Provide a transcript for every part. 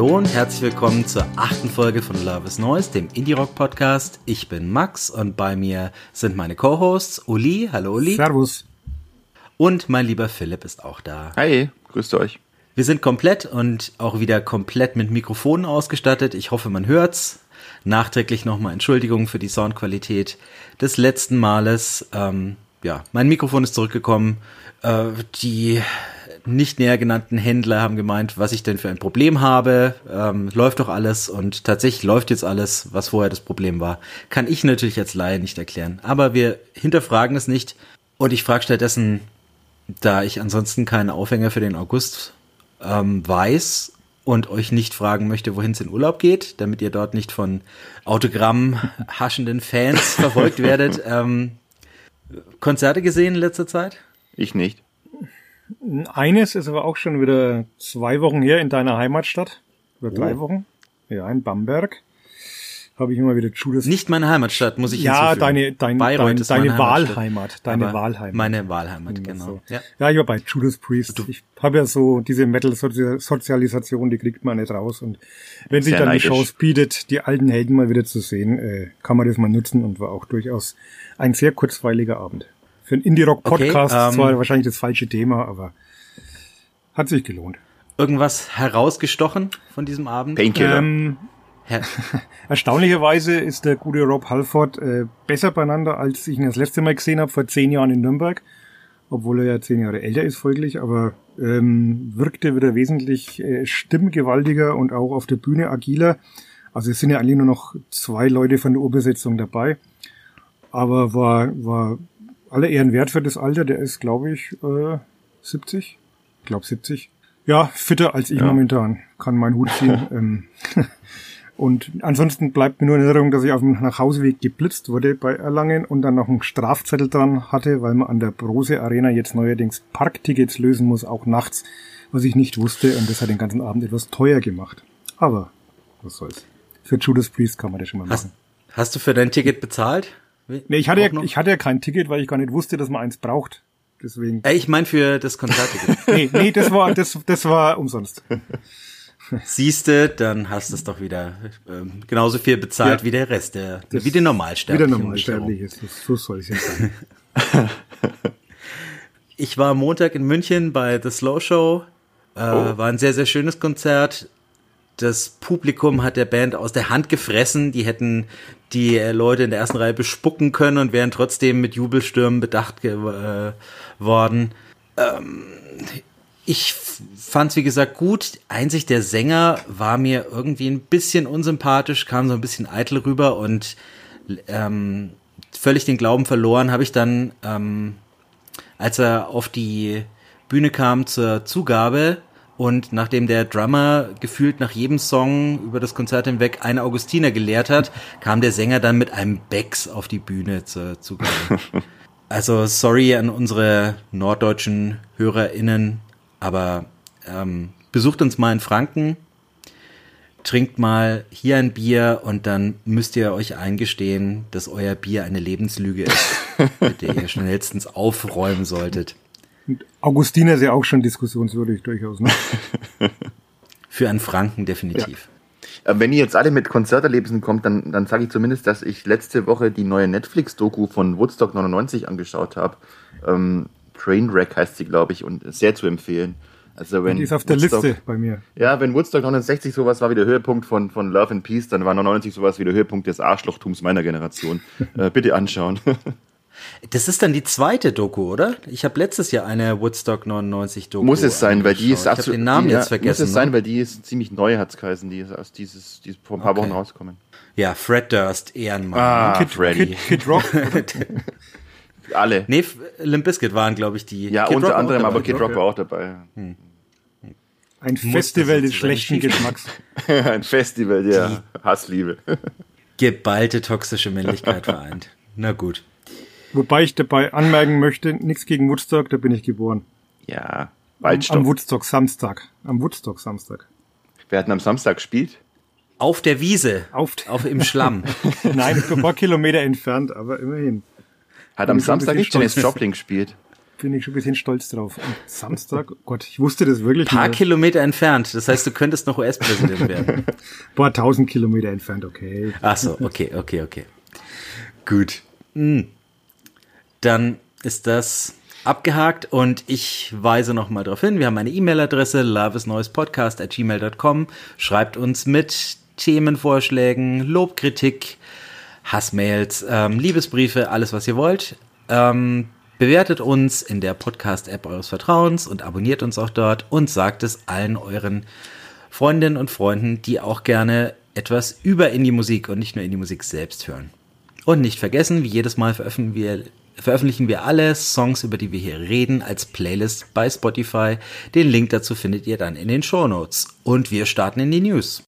Hallo und herzlich willkommen zur achten Folge von Love is Noise, dem Indie Rock Podcast. Ich bin Max und bei mir sind meine Co-Hosts Uli. Hallo Uli. Servus. Und mein lieber Philipp ist auch da. Hi, grüßt euch. Wir sind komplett und auch wieder komplett mit Mikrofonen ausgestattet. Ich hoffe, man hört's. Nachträglich nochmal Entschuldigung für die Soundqualität des letzten Males. Ähm, ja, mein Mikrofon ist zurückgekommen. Äh, die nicht näher genannten Händler haben gemeint, was ich denn für ein Problem habe. Ähm, läuft doch alles und tatsächlich läuft jetzt alles, was vorher das Problem war. Kann ich natürlich als Laie nicht erklären. Aber wir hinterfragen es nicht und ich frage stattdessen, da ich ansonsten keinen Aufhänger für den August ähm, weiß und euch nicht fragen möchte, wohin es in Urlaub geht, damit ihr dort nicht von Autogramm haschenden Fans verfolgt werdet. Ähm, Konzerte gesehen in letzter Zeit? Ich nicht. Eines ist aber auch schon wieder zwei Wochen her in deiner Heimatstadt. Oder drei Oh. Wochen. Ja, in Bamberg. Habe ich immer wieder Judas. Nicht meine Heimatstadt, muss ich ja, hinzufügen. deine, dein, dein, deine. Wahlheimat. Deine Wahlheimat. Meine Wahlheimat, genau. so. Ja. ja, ich war bei Judas Priest. Ich habe ja so diese Metal-Sozialisation, die kriegt man nicht raus. Und wenn sich dann neidisch. die Chance bietet, die alten Helden mal wieder zu sehen, äh, kann man das mal nutzen und war auch durchaus ein sehr kurzweiliger Abend. Für einen Indie-Rock-Podcast Okay, ähm, zwar wahrscheinlich das falsche Thema, aber hat sich gelohnt. Irgendwas herausgestochen von diesem Abend? Painkiller. Ähm, Her Erstaunlicherweise ist der gute Rob Halford äh, besser beieinander, als ich ihn das letzte Mal gesehen habe, vor zehn Jahren in Nürnberg. Obwohl er ja zehn Jahre älter ist folglich, aber ähm, wirkte wieder wesentlich äh, stimmgewaltiger und auch auf der Bühne agiler. Also es sind ja eigentlich nur noch zwei Leute von der Urbesetzung dabei. Aber war, war aller Ehren wert für das Alter. Der ist, glaube ich, äh, 70. Ich glaube 70. Ja, fitter als ich Ja. momentan. Kann meinen Hut ziehen. ähm, und ansonsten bleibt mir nur in Erinnerung, dass ich auf dem Nachhauseweg geblitzt wurde bei Erlangen und dann noch einen Strafzettel dran hatte, weil man an der Brose Arena jetzt neuerdings Parktickets lösen muss, auch nachts, was ich nicht wusste. Und das hat den ganzen Abend etwas teuer gemacht. Aber was soll's. Für Judas Priest kann man das schon mal hast, machen. hast du für dein Ticket bezahlt? Nee, ich hatte, ja, ich hatte ja kein Ticket, weil ich gar nicht wusste, dass man eins braucht. Deswegen. Äh, ich meine für das Konzertticket. Nee, nee, das war, das, das war umsonst. Siehste, dann hast du es doch wieder ähm, genauso viel bezahlt Ja. wie der Rest, der, wie die Normalsterblichen. Wieder um normalsterblich dich herum. ist. So soll es ja sein. Ich war am Montag in München bei The Slow Show. Äh, Oh. War ein sehr, sehr schönes Konzert. Das Publikum hat der Band aus der Hand gefressen. Die hätten die äh, Leute in der ersten Reihe bespucken können und wären trotzdem mit Jubelstürmen bedacht ge äh. Ähm, ich fand es, wie gesagt, gut. Einzig der Sänger war mir irgendwie ein bisschen unsympathisch, kam so ein bisschen eitel rüber und ähm, völlig den Glauben verloren habe ich dann, ähm, als er auf die Bühne kam zur Zugabe und nachdem der Drummer gefühlt nach jedem Song über das Konzert hinweg eine Augustiner gelehrt hat, kam der Sänger dann mit einem Becks auf die Bühne zur Zugabe. Also sorry an unsere norddeutschen HörerInnen, aber ähm, besucht uns mal in Franken, trinkt mal hier ein Bier und dann müsst ihr euch eingestehen, dass euer Bier eine Lebenslüge ist, mit der ihr schnellstens aufräumen solltet. Und Augustiner ist ja auch schon diskussionswürdig durchaus. Ne? Für einen Franken definitiv. Äh, Wenn ihr jetzt alle mit Konzerterlebnissen kommt, dann, dann sage ich zumindest, dass ich letzte Woche die neue Netflix-Doku von Woodstock 99 angeschaut habe. Ähm, Trainwreck heißt sie, glaube ich, und sehr zu empfehlen. Also wenn Die ist auf der Woodstock- Liste bei mir. Ja, wenn Woodstock 69 sowas war wie der Höhepunkt von, von Love and Peace, dann war 99 sowas wie der Höhepunkt des Arschlochtums meiner Generation. äh, bitte anschauen. Das ist dann die zweite Doku, oder? Ich habe letztes Jahr eine Woodstock 99 Doku. Muss es sein, weil die ist angeschaut. Ich habe absolut- den Namen die, jetzt vergessen. Muss es sein, ne? weil die ist ziemlich neu, hat's geheißen. Die ist aus dieses, die ist vor ein paar Okay. Wochen rausgekommen. Ja, Fred Durst, Ehrenmann. Ah, ne? Freddy. Kid, Kid Rock. Alle. Nee, Limp Bizkit waren, glaube ich, die. ja, Kid unter Rock anderem, aber Kid Rock war auch dabei. Ein Muss Festival des schlechten Geschmacks. Ein Festival der Hassliebe. Geballte toxische Männlichkeit vereint. Na gut. Wobei ich dabei anmerken möchte, nichts gegen Woodstock, da bin ich geboren. Ja, Am, Waldstock. am Woodstock Samstag. Am Woodstock Samstag. Wir hatten am Samstag gespielt. Auf der Wiese. Auf, Auf im Schlamm. Nein, ein paar Kilometer entfernt, aber immerhin. Hat Bin am ein Samstag nicht Janis. Joplin gespielt. Bin ich schon ein bisschen stolz drauf. Und Samstag? Oh Gott, ich wusste das wirklich Paar nicht. Kilometer entfernt. Das heißt, du könntest noch US-Präsident werden. Ein paar tausend Kilometer entfernt, okay. Ach so, okay, okay, okay. Gut. Hm. Dann ist das abgehakt und ich weise noch mal darauf hin. Wir haben eine E-Mail-Adresse loveisneuespodcast at gmail.com. Schreibt uns mit Themenvorschlägen, Lobkritik, Hassmails, ähm, Liebesbriefe, alles was ihr wollt. Ähm, bewertet uns in der Podcast-App eures Vertrauens und abonniert uns auch dort und sagt es allen euren Freundinnen und Freunden, die auch gerne etwas über Indie-Musik und nicht nur Indie-Musik selbst hören. Und nicht vergessen, wie jedes Mal veröffentlichen wir, veröffentlichen wir alle Songs, über die wir hier reden, als Playlist bei Spotify. Den Link dazu findet ihr dann in den Shownotes. Und wir starten in die News.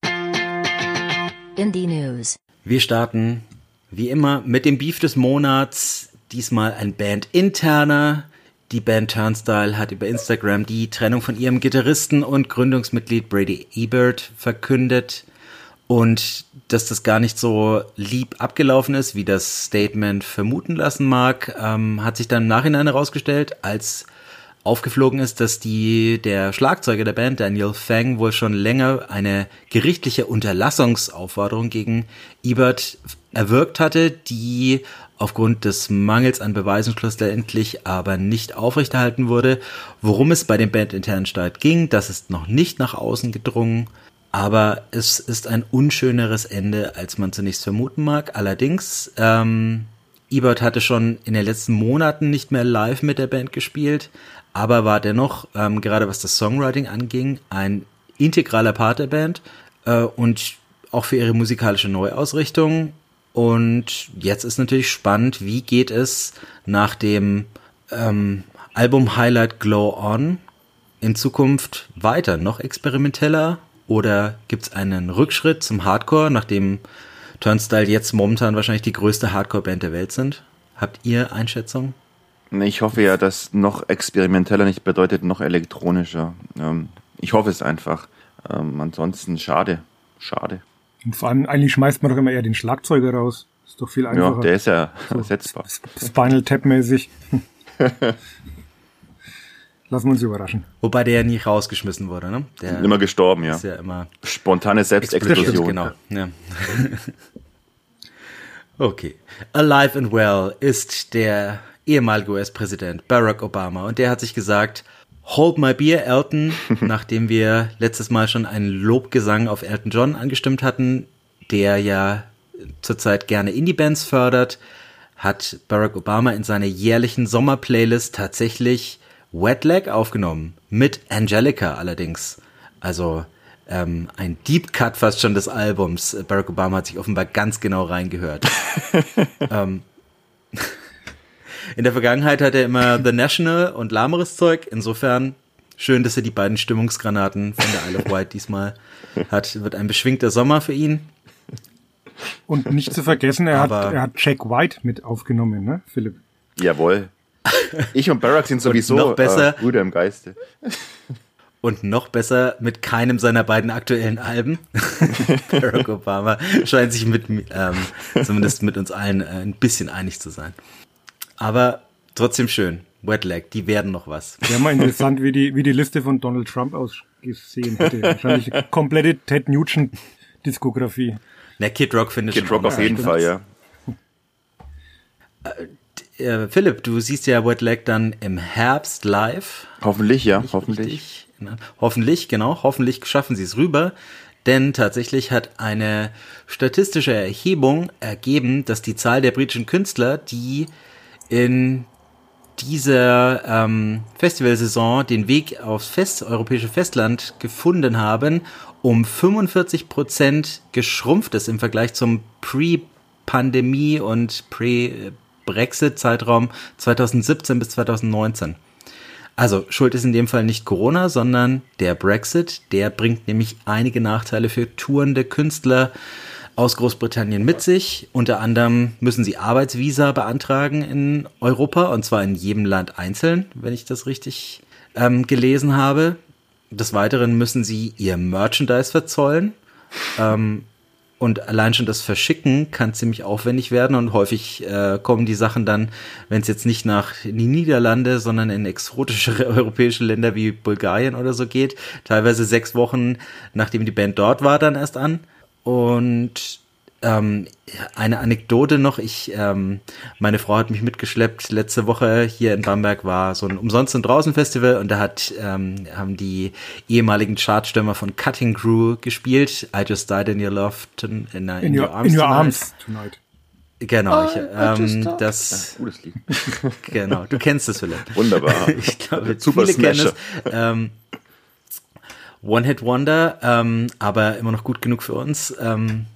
Indie News. Wir starten wie immer mit dem Beef des Monats. Diesmal ein Band interner. Die Band Turnstile hat über Instagram die Trennung von ihrem Gitarristen und Gründungsmitglied Brady Ebert verkündet. Und dass das gar nicht so lieb abgelaufen ist, wie das Statement vermuten lassen mag, ähm, hat sich dann im Nachhinein herausgestellt, als aufgeflogen ist, dass die, der Schlagzeuger der Band, Daniel Fang, wohl schon länger eine gerichtliche Unterlassungsaufforderung gegen Ebert erwirkt hatte, die aufgrund des Mangels an Beweisen schlussendlich aber nicht aufrechterhalten wurde. Worum es bei dem bandinternen Streit ging, das ist noch nicht nach außen gedrungen, aber es ist ein unschöneres Ende, als man zunächst vermuten mag. Allerdings, ähm, Ebert hatte schon in den letzten Monaten nicht mehr live mit der Band gespielt, aber war dennoch, ähm, gerade was das Songwriting anging, ein integraler Part der Band äh, und auch für ihre musikalische Neuausrichtung. Und jetzt ist natürlich spannend, wie geht es nach dem ähm, Album-Highlight Glow On in Zukunft weiter? Noch experimenteller? Oder gibt es einen Rückschritt zum Hardcore, nachdem Turnstile jetzt momentan wahrscheinlich die größte Hardcore-Band der Welt sind? Habt ihr Einschätzung? Ich hoffe ja, dass noch experimenteller nicht bedeutet noch elektronischer. Ähm, ich hoffe es einfach. Ähm, ansonsten schade. Schade. Und vor allem, eigentlich schmeißt man doch immer eher den Schlagzeuger raus. Ist doch viel Ja, einfacher. der ist ja ersetzbar. Spinal Tap mäßig. Lassen wir uns überraschen. Wobei der ja nie rausgeschmissen wurde, ne? Der Immer gestorben, ja. ist ja immer Spontane Selbstexplosion. Genau. Ja. okay. Alive and Well ist der ehemalige US-Präsident Barack Obama und der hat sich gesagt, Hold my beer, Elton, nachdem wir letztes Mal schon einen Lobgesang auf Elton John angestimmt hatten, der ja zurzeit gerne Indie-Bands fördert, hat Barack Obama in seiner jährlichen Sommerplaylist tatsächlich Wet Leg aufgenommen. Mit Angelica allerdings. Also ähm, ein Deep Cut fast schon des Albums. Barack Obama hat sich offenbar ganz genau reingehört. ähm, in der Vergangenheit hat er immer The National und lahmeres Zeug. Insofern schön, dass er die beiden Stimmungsgranaten von der Isle of Wight diesmal hat. Wird ein beschwingter Sommer für ihn. Und nicht zu vergessen, er, hat, Aber- er hat Jack White mit aufgenommen, ne, Philipp? Jawohl. Ich und Barack sind sowieso noch besser- äh, Brüder im Geiste. Und noch besser mit keinem seiner beiden aktuellen Alben. Barack Obama scheint sich mit, ähm, zumindest mit uns allen äh, ein bisschen einig zu sein. Aber trotzdem schön. Wet Leg, die werden noch was. Wäre mal interessant, wie die, wie die Liste von Donald Trump ausgesehen hätte. Wahrscheinlich eine komplette Ted Nugent-Diskografie. Na, Kid Rock findet Kid schon Rock auf jeden Fall, ja. Äh, Philipp, du siehst ja Wet Leg dann im Herbst live. Hoffentlich, ja, Nicht hoffentlich. richtig? Na, Hoffentlich, genau. Hoffentlich schaffen sie es rüber. Denn tatsächlich hat eine statistische Erhebung ergeben, dass die Zahl der britischen Künstler, die in dieser ähm, Festivalsaison den Weg aufs Fest, europäische Festland gefunden haben, um 45 Prozent geschrumpft ist im Vergleich zum Pre-Pandemie und Pre-Brexit-Zeitraum 2017 bis 2019. Also schuld ist in dem Fall nicht Corona, sondern der Brexit. Der bringt nämlich einige Nachteile für tourende Künstler. aus Großbritannien mit sich. Unter anderem müssen sie Arbeitsvisa beantragen in Europa und zwar in jedem Land einzeln, wenn ich das richtig ähm, gelesen habe. Des Weiteren müssen sie ihr Merchandise verzollen. Ähm, und allein schon das Verschicken kann ziemlich aufwendig werden und häufig äh, kommen die Sachen dann, wenn es jetzt nicht nach die Niederlande, sondern in exotische europäische Länder wie Bulgarien oder so geht, teilweise sechs Wochen nachdem die Band dort war, dann erst an. Und ähm, eine Anekdote noch, ich, ähm, meine Frau hat mich mitgeschleppt. Letzte Woche hier in Bamberg war so ein umsonst und draußen Festival und da hat ähm, haben die ehemaligen Chartstürmer von Cutting Crew gespielt. I just died in your love in, in, In, your, in your arms tonight. Genau, ich, I just ähm, das Ja, gutes Lied. genau. Du kennst es vielleicht. Wunderbar. Ich glaube, Super viele kennen Smasher. es. Ähm, One Hit Wonder, ähm, aber immer noch gut genug für uns. Ähm,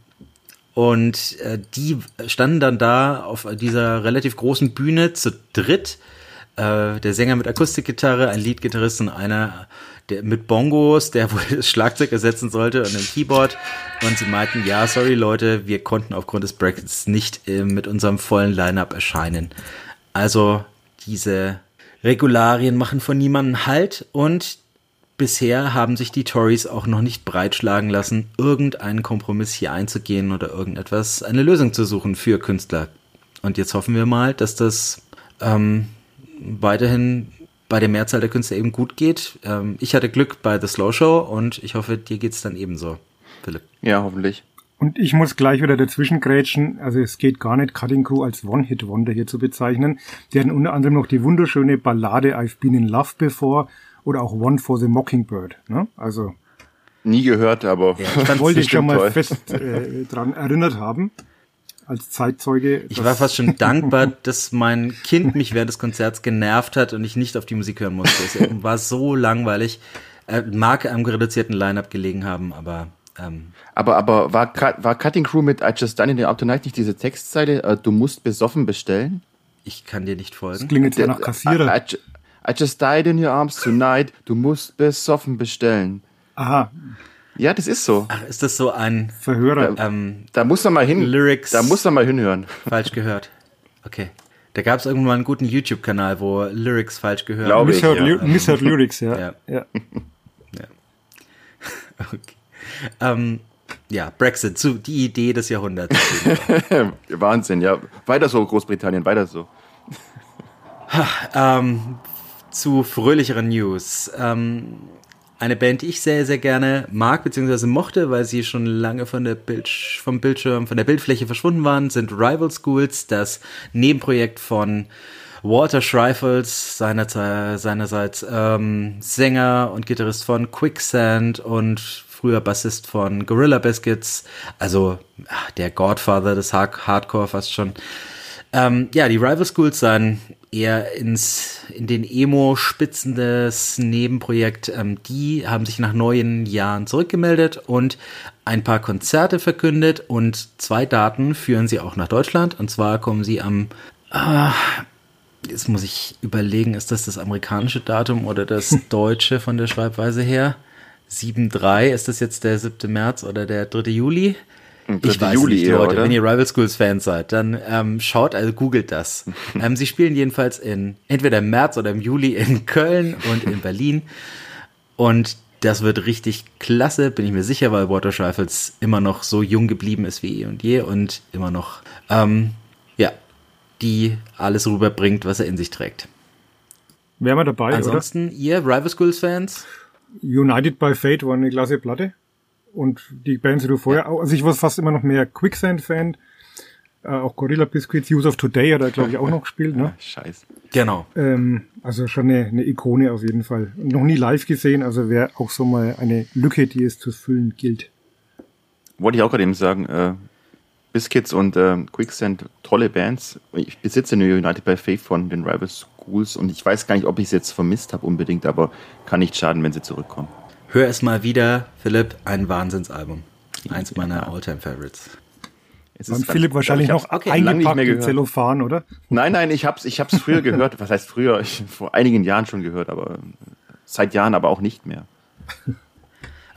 und äh, die standen dann da auf dieser relativ großen Bühne zu dritt. Äh, der Sänger mit Akustikgitarre, ein Leadgitarrist und einer der mit Bongos, der wohl das Schlagzeug ersetzen sollte und ein Keyboard. Und sie meinten, ja, sorry Leute, wir konnten aufgrund des Brexits nicht äh, mit unserem vollen Line-Up erscheinen. Also diese Regularien machen von niemandem Halt und bisher haben sich die Tories auch noch nicht breitschlagen lassen, irgendeinen Kompromiss hier einzugehen oder irgendetwas, eine Lösung zu suchen für Künstler. Und jetzt hoffen wir mal, dass das ähm, weiterhin bei der Mehrzahl der Künstler eben gut geht. Ähm, ich hatte Glück bei The Slow Show und ich hoffe, dir geht's dann ebenso, Philipp. Ja, hoffentlich. Und ich muss gleich wieder dazwischen grätschen. Also es geht gar nicht, Cutting Crew als One-Hit-Wonder hier zu bezeichnen. Die hatten unter anderem noch die wunderschöne Ballade I've Been in Love Before oder auch One for the Mockingbird. Ne? Also Nie gehört, aber ich wollte ich schon mal toll. fest äh, dran erinnert haben als Zeitzeuge. Ich war fast schon dankbar, dass mein Kind mich während des Konzerts genervt hat und ich nicht auf die Musik hören musste. Es war so langweilig. Äh, mag am reduzierten Line-Up gelegen haben, aber ähm, Aber, aber war, war Cutting Crew mit I Just Done in the Up Tonight nicht diese Textzeile, äh, du musst besoffen bestellen? ich kann dir nicht das folgen. klingt jetzt ja nach Kassierer. I, I just died in your arms tonight, du musst besoffen bestellen. Aha, Ja, das ist so. Ach, ist das so ein Verhörer. ähm, Da muss man mal hin. Lyrics. Da muss man mal hinhören. falsch gehört? Okay. Da gab es irgendwann einen guten YouTube-Kanal, wo Lyrics falsch gehört. Glaube ich. Misheard, ja. Misheard Lyrics, ja. Ja. ja. Okay. Ähm, ja, Brexit, zu, die Idee des Jahrhunderts. Wahnsinn, ja. Weiter so, Großbritannien, weiter so. ähm, zu fröhlicheren News. Ähm, eine Band, die ich sehr, sehr gerne mag bzw. mochte, weil sie schon lange von der Bild vom Bildschirm, von der Bildfläche verschwunden waren, sind Rival Schools, das Nebenprojekt von Walter Schreifels, seinerzeit, seinerseits ähm, Sänger und Gitarrist von Quicksand und früher Bassist von Gorilla Biscuits, also ach, der Godfather des Hard Hardcore fast schon. Ähm, ja, die Rival Schools seien eher ins, in den Emo-Spitzen des Nebenprojekt. Ähm, die haben sich nach neun Jahren zurückgemeldet und ein paar Konzerte verkündet und zwei Daten führen sie auch nach Deutschland. Und zwar kommen sie am, ah, jetzt muss ich überlegen, ist das das amerikanische Datum oder das deutsche von der Schreibweise her? 7.3, ist das jetzt der 7. März oder der 3. Juli? Ich 3. weiß Juli nicht, Leute. oder? Wenn ihr Rival Schools Fans seid, dann ähm, schaut, also googelt das. ähm, sie spielen jedenfalls in entweder im März oder im Juli in Köln und in Berlin. Und das wird richtig klasse, bin ich mir sicher, weil Water Schreifels immer noch so jung geblieben ist wie eh und je und immer noch, ähm, ja, die alles rüberbringt, was er in sich trägt. Wären wir dabei, Ansonsten, ihr Rival Schools Fans? oder? United by Fate war eine klasse Platte. Und die Bands, die du vorher auch, also ich war fast immer noch mehr Quicksand-Fan. Äh, auch Gorilla Biscuits, Use of Today hat er, glaube ich, auch noch gespielt. Ne? Scheiße. Genau. Ähm, also schon eine, eine Ikone auf jeden Fall. Und noch nie live gesehen, also wäre auch so mal eine Lücke, die es zu füllen gilt. Wollte ich auch gerade eben sagen, äh, Biscuits und äh, Quicksand, tolle Bands. Ich besitze eine United by Faith von den Rival Schools und ich weiß gar nicht, ob ich sie jetzt vermisst habe unbedingt, aber kann nicht schaden, wenn sie zurückkommen. Hör es mal wieder, Philipp, ein Wahnsinnsalbum. Eins meiner Alltime Favorites. Es Und ist Philipp wahrscheinlich noch okay, eingepackt mehr in. Zellophan, oder? Nein, nein, ich hab's, ich hab's früher gehört. Was heißt früher? Ich, vor einigen Jahren schon gehört, aber äh, seit Jahren aber auch nicht mehr.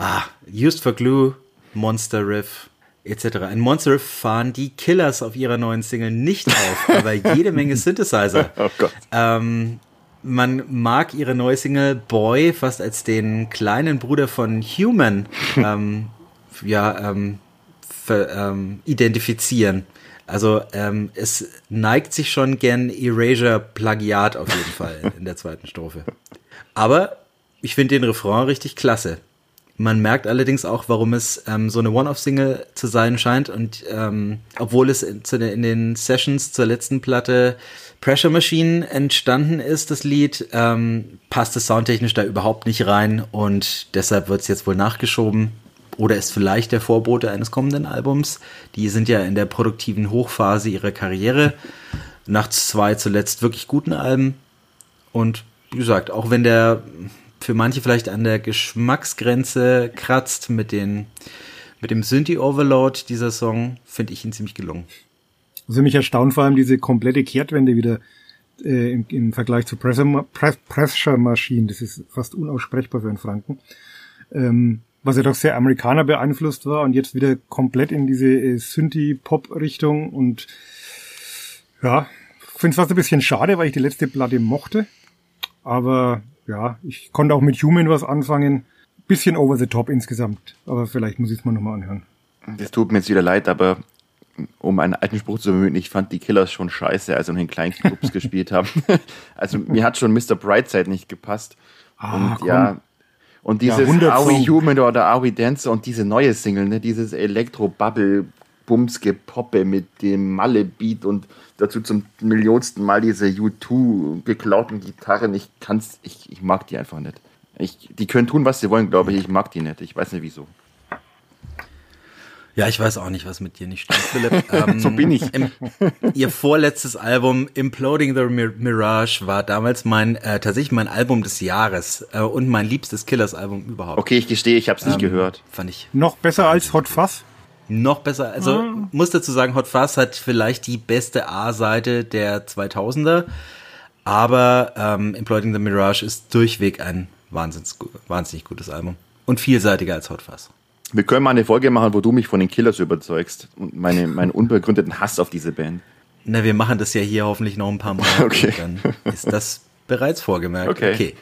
Ah, Used for Glue, Monster Riff. etc. In Monster Riff fahren die Killers auf ihrer neuen Single nicht auf, aber jede Menge Synthesizer. Oh Gott. Ähm, man mag ihre neue Single Boy fast als den kleinen Bruder von Human ähm, ja, ähm, ver, ähm, identifizieren. Also ähm, es neigt sich schon gern Erasure-Plagiat auf jeden Fall in der zweiten Strophe. Aber ich finde den Refrain richtig klasse. Man merkt allerdings auch, warum es ähm, so eine One-Off-Single zu sein scheint. Und ähm, obwohl es in, in den Sessions zur letzten Platte Pressure Machine entstanden ist, das Lied, ähm, passt es soundtechnisch da überhaupt nicht rein. Und deshalb wird es jetzt wohl nachgeschoben. Oder ist vielleicht der Vorbote eines kommenden Albums. Die sind ja in der produktiven Hochphase ihrer Karriere. Nach zwei zuletzt wirklich guten Alben. Und wie gesagt, auch wenn der für manche vielleicht an der Geschmacksgrenze kratzt mit den mit dem Synthi Overload dieser Song, finde ich ihn ziemlich gelungen. Also mich erstaunt vor allem diese komplette Kehrtwende wieder äh, im, im Vergleich zu Pressure, Press, Pressure Machine. Das ist fast unaussprechbar für einen Franken. Ähm, was ja doch sehr Amerikaner beeinflusst war und jetzt wieder komplett in diese äh, Synthie-Pop-Richtung und ja, finde es fast ein bisschen schade, weil ich die letzte Platte mochte. Aber ja, ich konnte auch mit Human was anfangen. Bisschen over the top insgesamt. Aber vielleicht muss ich es mal nochmal anhören. Das tut mir jetzt wieder leid, aber um einen alten Spruch zu bemühen, ich fand die Killers schon scheiße, als sie in kleinen Clubs gespielt haben. Also mir hat schon Mr. Brightside nicht gepasst. Ah, und komm. ja, und dieses Jahrhundert Are We. Human oder Are We Dancer und diese neue Single, ne, dieses Elektro-Bubble Bumsgepoppe mit dem Malle-Beat und dazu zum millionsten Mal diese U2 geklauten Gitarren. Ich kann's, ich, ich mag die einfach nicht. Ich, die können tun, was sie wollen, glaube ich. Ich mag die nicht. Ich weiß nicht wieso. Ja, ich weiß auch nicht, was mit dir nicht stimmt, Philipp. Ähm, So bin ich. Im, ihr vorletztes Album Imploding the Mir Mirage war damals mein äh, tatsächlich mein Album des Jahres äh, und mein liebstes Killers-Album überhaupt. Okay, ich gestehe, ich habe es nicht gehört. Fand ich Noch besser als Hot Fuzz. noch besser. Also Ah. muss dazu sagen, Hot Fuzz hat vielleicht die beste A-Seite der 2000er, aber ähm, Imploding the Mirage ist durchweg ein wahnsinns, wahnsinnig gutes Album und vielseitiger als Hot Fuzz. Wir können mal eine Folge machen, wo du mich von den Killers überzeugst und meine, meinen unbegründeten Hass auf diese Band. Na, wir machen das ja hier hoffentlich noch ein paar Mal. Okay. Dann ist das bereits vorgemerkt. Okay.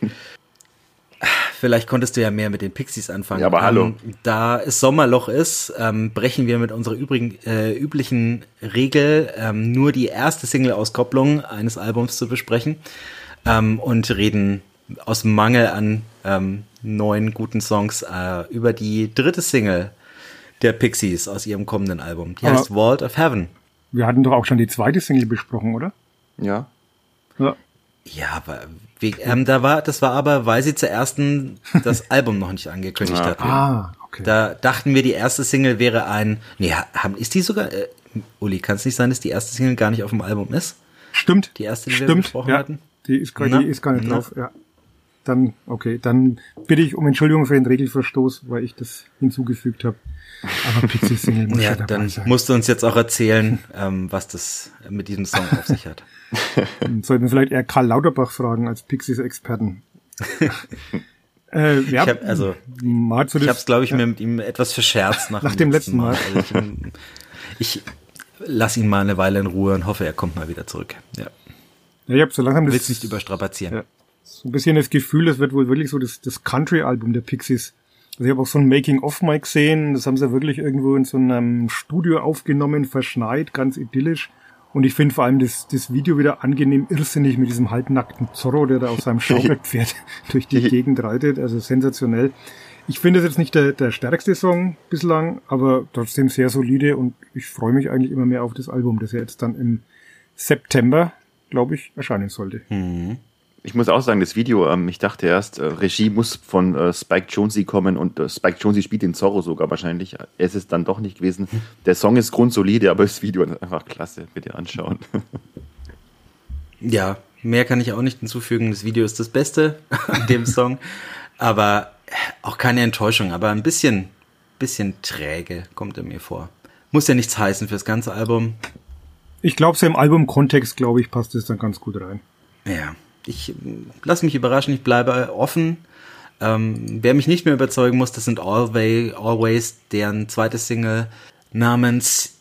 Vielleicht konntest du ja mehr mit den Pixies anfangen. Ja, aber hallo. Ähm, da es Sommerloch ist, ähm, brechen wir mit unserer übrigen, äh, üblichen Regel, ähm, nur die erste Single-Auskopplung eines Albums zu besprechen ähm, und reden aus Mangel an ähm, neuen guten Songs äh, über die dritte Single der Pixies aus ihrem kommenden Album. Die Aber- heißt Vault of Heaven. Wir hatten doch auch schon die zweite Single besprochen, oder? Ja. Ja. Ja, aber wie, ähm, da war, das war aber, weil sie zuerst ein- das Album noch nicht angekündigt Ah, hatten. Ah, okay. Da dachten wir, die erste Single wäre ein. Nee, haben, ist die sogar. Äh, Uli, kann es nicht sein, dass die erste Single gar nicht auf dem Album ist? Stimmt. Die erste, die wir Stimmt. besprochen ja. hatten? Die ist, die ist gar nicht na. drauf. Ja. Dann, okay, dann bitte ich um Entschuldigung für den Regelverstoß, weil ich das hinzugefügt habe. Aber Pixie Single muss ja, Ja, dabei dann sein. musst du uns jetzt auch erzählen, ähm, was das mit diesem Song auf sich hat. Sollten wir vielleicht eher Karl Lauterbach fragen als Pixies Experten. äh, ja, Ich hab, also, mal zu ich habe es, glaube ich, mir mit ihm etwas verscherzt nach, Nach dem letzten Mal. Also ich ich lass ihn mal eine Weile in Ruhe und hoffe, er kommt mal wieder zurück. Ja. ja, ich habe so langsam Willst das, nicht überstrapazieren. Ja. So ein bisschen das Gefühl, das wird wohl wirklich so das, das Country-Album der Pixies. Also ich habe auch so ein Making-of mal gesehen, das haben sie wirklich irgendwo in so einem Studio aufgenommen, verschneit, ganz idyllisch. Und ich finde vor allem das, das Video wieder angenehm irrsinnig mit diesem halbnackten Zorro, der da auf seinem Schaukelpferd durch die Gegend reitet. Also sensationell. Ich finde es jetzt nicht der, der stärkste Song bislang, aber trotzdem sehr solide und ich freue mich eigentlich immer mehr auf das Album, das ja jetzt dann im September, glaube ich, erscheinen sollte. Ich muss auch sagen, das Video, ähm, ich dachte erst, äh, Regie muss von äh, Spike Jonze kommen und äh, Spike Jonze spielt den Zorro sogar wahrscheinlich. Es ist dann doch nicht gewesen. Der Song ist grundsolide, aber das Video ist einfach klasse. Bitte anschauen. Ja, mehr kann ich auch nicht hinzufügen. Das Video ist das Beste an dem Song. Aber auch keine Enttäuschung, aber ein bisschen, bisschen träge kommt er mir vor. Muss ja nichts heißen fürs ganze Album. Ich glaube, so im Albumkontext, glaube ich, passt es dann ganz gut rein. Ja, ich lass mich überraschen, ich bleibe offen. Ähm, wer mich nicht mehr überzeugen muss, das sind Always, Always deren zweites Single namens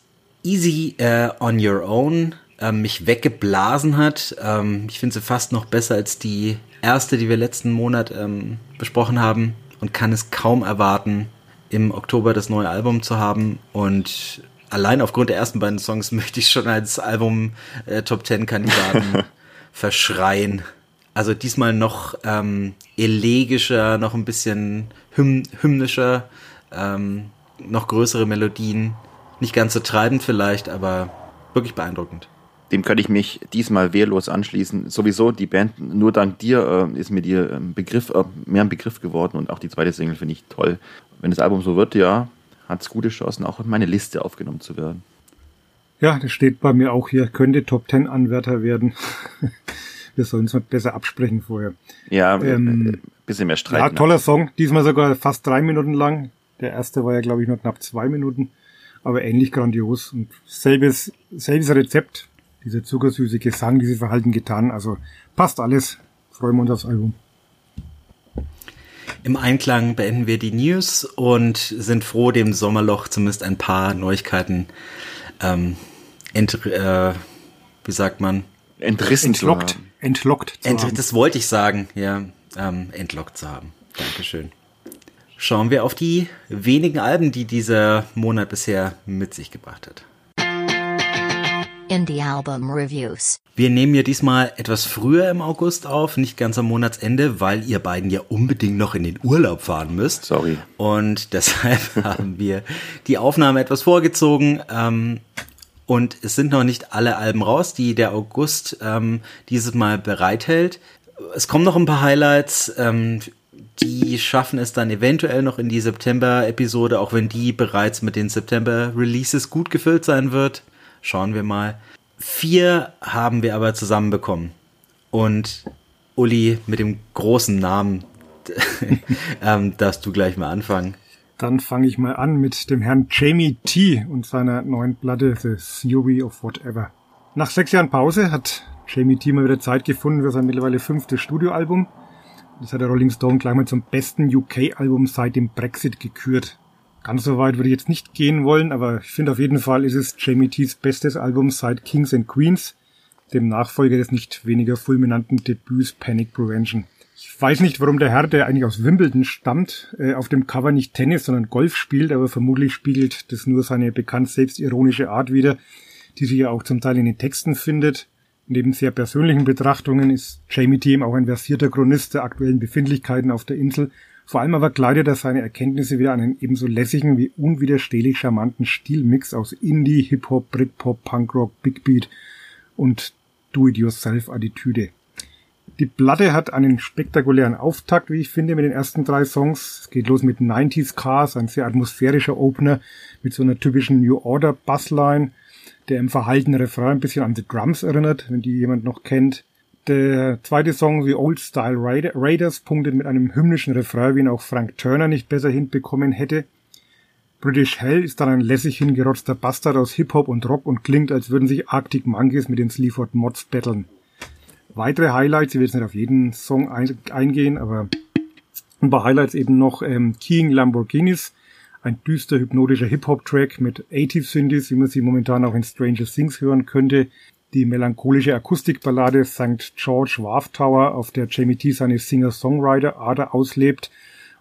Easy äh, on Your Own ähm, mich weggeblasen hat. Ähm, ich finde sie fast noch besser als die erste, die wir letzten Monat ähm, besprochen haben und kann es kaum erwarten, im Oktober das neue Album zu haben. Und allein aufgrund der ersten beiden Songs möchte ich schon als Album äh, Top Ten Kandidaten verschreien. Also diesmal noch ähm, elegischer, noch ein bisschen hymn hymnischer, ähm, noch größere Melodien. Nicht ganz so treibend vielleicht, aber wirklich beeindruckend dem kann ich mich diesmal wehrlos anschließen. Sowieso, die Band, nur dank dir äh, ist mir dir ein Begriff, äh, mehr ein Begriff geworden und auch die zweite Single finde ich toll. Wenn das Album so wird, ja, hat es gute Chancen, auch in meine Liste aufgenommen zu werden. Ja, das steht bei mir auch hier, könnte Top Ten Anwärter werden. Wir sollen es mal besser absprechen vorher. Ja, ähm, äh, bisschen mehr Streit. Ja, toller Song, diesmal sogar fast drei Minuten lang. Der erste war ja, glaube ich, nur knapp zwei Minuten, aber ähnlich grandios. Und selbes, selbes Rezept, dieser zuckersüße Gesang, diese Verhalten getan. Also passt alles. Freuen wir uns aufs Album. Im Einklang beenden wir die News und sind froh, dem Sommerloch zumindest ein paar Neuigkeiten ähm, ent, äh, wie sagt man? Entrissen entlockt, zu haben. Entlockt zu Ent, haben. Das wollte ich sagen, ja, ähm, entlockt zu haben. Dankeschön. Schauen wir auf die wenigen Alben, die dieser Monat bisher mit sich gebracht hat. Indie Album Reviews. Wir nehmen ja diesmal etwas früher im August auf, nicht ganz am Monatsende, weil ihr beiden ja unbedingt noch in den Urlaub fahren müsst. Sorry. Und deshalb haben wir die Aufnahme etwas vorgezogen. Ähm, und es sind noch nicht alle Alben raus, die der August ähm, dieses Mal bereithält. Es kommen noch ein paar Highlights. Ähm, die schaffen es dann eventuell noch in die September-Episode, auch wenn die bereits mit den September-Releases gut gefüllt sein wird. Schauen wir mal. Vier haben wir aber zusammenbekommen. Und Uli mit dem großen Namen ähm, darfst du gleich mal anfangen. Dann fange ich mal an mit dem Herrn Jamie T. und seiner neuen Platte The Theory of Whatever. Nach sechs Jahren Pause hat Jamie T mal wieder Zeit gefunden für sein mittlerweile fünftes Studioalbum. Das hat der Rolling Stone gleich mal zum besten UK-Album seit dem Brexit gekürt. Ganz so weit würde ich jetzt nicht gehen wollen, aber ich finde auf jeden Fall ist es Jamie T's bestes Album seit Kings and Queens, dem Nachfolger des nicht weniger fulminanten Debüts Panic Prevention. Ich weiß nicht, warum der Herr, der eigentlich aus Wimbledon stammt, äh, auf dem Cover nicht Tennis, sondern Golf spielt, aber vermutlich spiegelt das nur seine bekannt selbstironische Art wider, die sich ja auch zum Teil in den Texten findet. Neben sehr persönlichen Betrachtungen ist Jamie T auch ein versierter Chronist der aktuellen Befindlichkeiten auf der Insel vor allem aber kleidet er seine Erkenntnisse wieder an einen ebenso lässigen wie unwiderstehlich charmanten Stilmix aus Indie, Hip-Hop, Britpop, Punkrock, Big Beat und Do-it-yourself-Attitüde. Die Platte hat einen spektakulären Auftakt, wie ich finde, mit den ersten drei Songs. Es geht los mit 90s Cars, ein sehr atmosphärischer Opener mit so einer typischen New Order Bassline, der im Verhalten Refrain ein bisschen an The Drums erinnert, wenn die jemand noch kennt. Der zweite Song, The Old Style Raiders, punktet mit einem hymnischen Refrain, wie ihn auch Frank Turner nicht besser hinbekommen hätte. British Hell ist dann ein lässig hingerotzter Bastard aus Hip-Hop und Rock und klingt, als würden sich Arctic Monkeys mit den Sleaford Mods battlen. Weitere Highlights, ich will jetzt nicht auf jeden Song eingehen, aber ein paar Highlights eben noch ähm, King Lamborghinis, ein düster hypnotischer Hip-Hop-Track mit 80 Synthes, wie man sie momentan auch in Stranger Things hören könnte die melancholische Akustikballade St. George Wharf Tower, auf der Jamie T seine Singer-Songwriter-Ader auslebt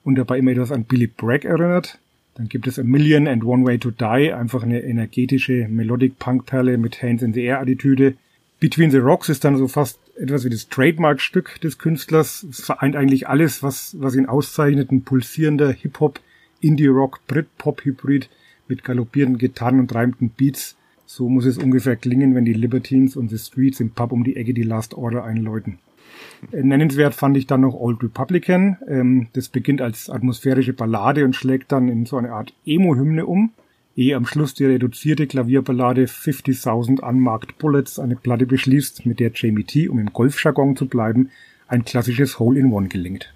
und dabei immer etwas an Billy Bragg erinnert. Dann gibt es A Million and One Way to Die, einfach eine energetische Melodic-Punk-Perle mit Hands in the Air-Attitüde. Between the Rocks ist dann so fast etwas wie das Trademark-Stück des Künstlers. Es vereint eigentlich alles, was, was ihn auszeichnet. Ein pulsierender Hip-Hop, Indie-Rock, Brit-Pop-Hybrid mit galoppierenden Gitarren und reimten Beats so muss es ungefähr klingen, wenn die Libertines und The Streets im Pub um die Ecke die Last Order einläuten. Äh, nennenswert fand ich dann noch Old Republican. Ähm, das beginnt als atmosphärische Ballade und schlägt dann in so eine Art Emo-Hymne um, ehe am Schluss die reduzierte Klavierballade 50.000 Unmarked Bullets eine Platte beschließt, mit der Jamie T, um im Golfjargon zu bleiben, ein klassisches Hole-in-One gelingt.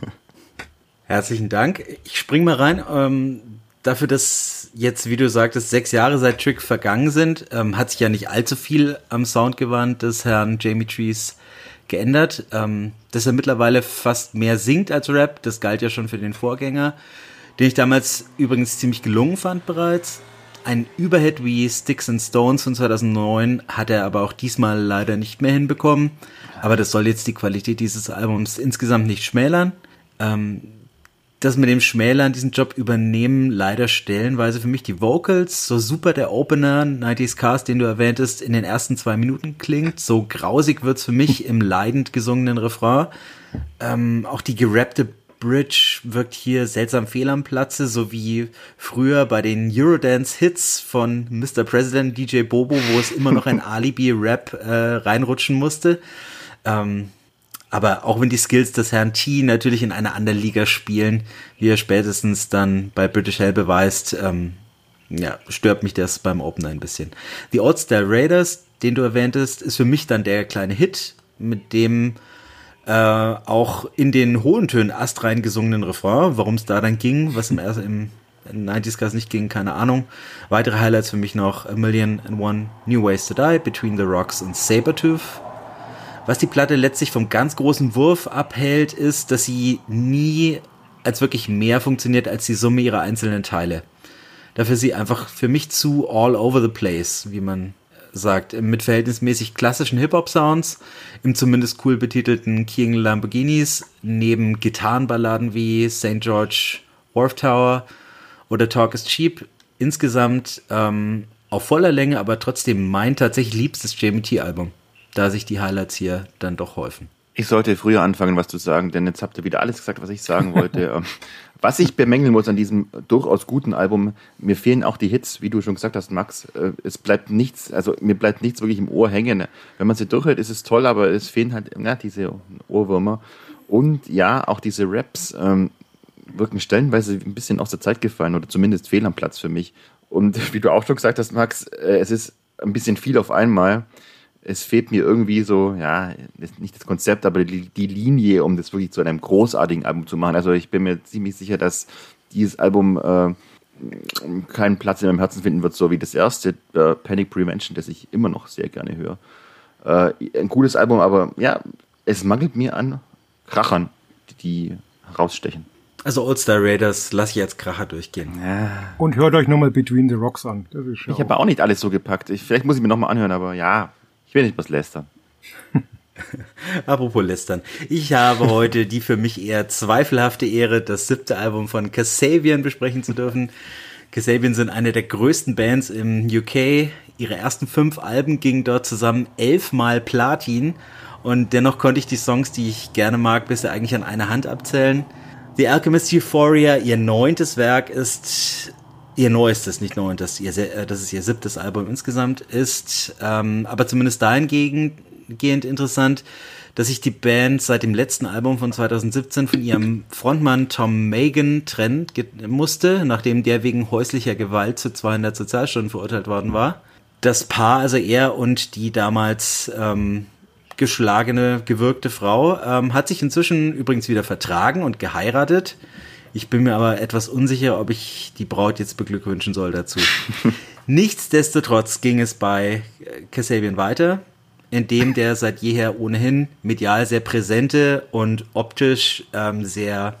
Herzlichen Dank. Ich spring mal rein. Ähm, dafür, dass jetzt, wie du sagtest, sechs Jahre seit Trick vergangen sind, ähm, hat sich ja nicht allzu viel am Soundgewand des Herrn Jamie Trees geändert. Ähm, dass er mittlerweile fast mehr singt als Rap, das galt ja schon für den Vorgänger. Den ich damals übrigens ziemlich gelungen fand bereits. Ein Überhit wie Sticks and Stones von 2009 hat er aber auch diesmal leider nicht mehr hinbekommen. Aber das soll jetzt die Qualität dieses Albums insgesamt nicht schmälern. Ähm, das mit dem Schmälern diesen Job übernehmen leider stellenweise für mich die Vocals. So super der Opener 90s Cast, den du erwähntest, in den ersten zwei Minuten klingt. So grausig wird's für mich im leidend gesungenen Refrain. Ähm, auch die gerappte Bridge wirkt hier seltsam fehl am Platze, so wie früher bei den Eurodance-Hits von Mr. President DJ Bobo, wo es immer noch ein Alibi-Rap äh, reinrutschen musste. Ähm, aber auch wenn die Skills des Herrn T natürlich in einer anderen Liga spielen, wie er spätestens dann bei British Hell beweist, ähm, ja, stört mich das beim Opener ein bisschen. The Old Style Raiders, den du erwähntest, ist für mich dann der kleine Hit, mit dem äh, auch in den hohen Tönen astrein gesungenen Refrain, warum es da dann ging, was im, im 90s Cast nicht ging, keine Ahnung. Weitere Highlights für mich noch A Million and One New Ways to Die, Between the Rocks und Sabertooth. Was die Platte letztlich vom ganz großen Wurf abhält, ist, dass sie nie als wirklich mehr funktioniert als die Summe ihrer einzelnen Teile. Dafür sie einfach für mich zu all over the place, wie man sagt, mit verhältnismäßig klassischen Hip-Hop-Sounds, im zumindest cool betitelten King Lamborghinis, neben Gitarrenballaden wie St. George Wharf Tower oder Talk is Cheap, insgesamt ähm, auf voller Länge, aber trotzdem mein tatsächlich liebstes Jamie T-Album da sich die Highlights hier dann doch häufen. Ich sollte früher anfangen, was zu sagen, denn jetzt habt ihr wieder alles gesagt, was ich sagen wollte. Was ich bemängeln muss an diesem durchaus guten Album, mir fehlen auch die Hits, wie du schon gesagt hast, Max. Äh, es bleibt nichts, also mir bleibt nichts wirklich im Ohr hängen. Wenn man sie durchhält, ist es toll, aber es fehlen halt na, diese Ohrwürmer. Und ja, auch diese Raps ähm, wirken stellenweise ein bisschen aus der Zeit gefallen oder zumindest fehl am Platz für mich. Und wie du auch schon gesagt hast, Max, äh, es ist ein bisschen viel auf einmal es fehlt mir irgendwie so, ja, nicht das Konzept, aber die, die, Linie, um das wirklich zu einem großartigen Album zu machen. Also ich bin mir ziemlich sicher, dass dieses Album äh, keinen Platz in meinem Herzen finden wird, so wie das erste, äh, Panic Prevention, das ich immer noch sehr gerne höre. Äh, ein cooles Album, aber ja, es mangelt mir an Krachern, die, die rausstechen. Also Old Star Raiders lasse ich jetzt Kracher durchgehen. Ja. Und hört euch nochmal Between the Rocks an. ich habe auch nicht alles so gepackt. Ich, vielleicht muss ich mir nochmal anhören, aber ja, ich will nicht was lästern. Apropos lästern. Ich habe heute die für mich eher zweifelhafte Ehre, das siebte Album von Kasabian besprechen zu dürfen. Kasabian sind eine der größten Bands im UK. Ihre ersten fünf Alben gingen dort zusammen elfmal Platin. Und dennoch konnte ich die Songs, die ich gerne mag, bisher eigentlich an einer Hand abzählen. The Alchemist Euphoria, ihr neuntes Werk, ist ihr neuestes, nicht neuntes, ihr, äh, das ist ihr siebtes Album insgesamt, ist ähm, aber zumindest dahingehend interessant, dass sich die Band seit dem letzten Album von 2017 von ihrem Frontmann Tom Megan trennen musste, nachdem der wegen häuslicher Gewalt zu 200 Sozialstunden verurteilt worden war. Das Paar, also er und die damals ähm, geschlagene, gewürgte Frau, ähm, hat sich inzwischen übrigens wieder vertragen und geheiratet. Ich bin mir aber etwas unsicher, ob ich die Braut jetzt beglückwünschen soll dazu. Nichtsdestotrotz ging es bei äh, Kasabian weiter, indem der seit jeher ohnehin medial sehr präsente und optisch ähm, sehr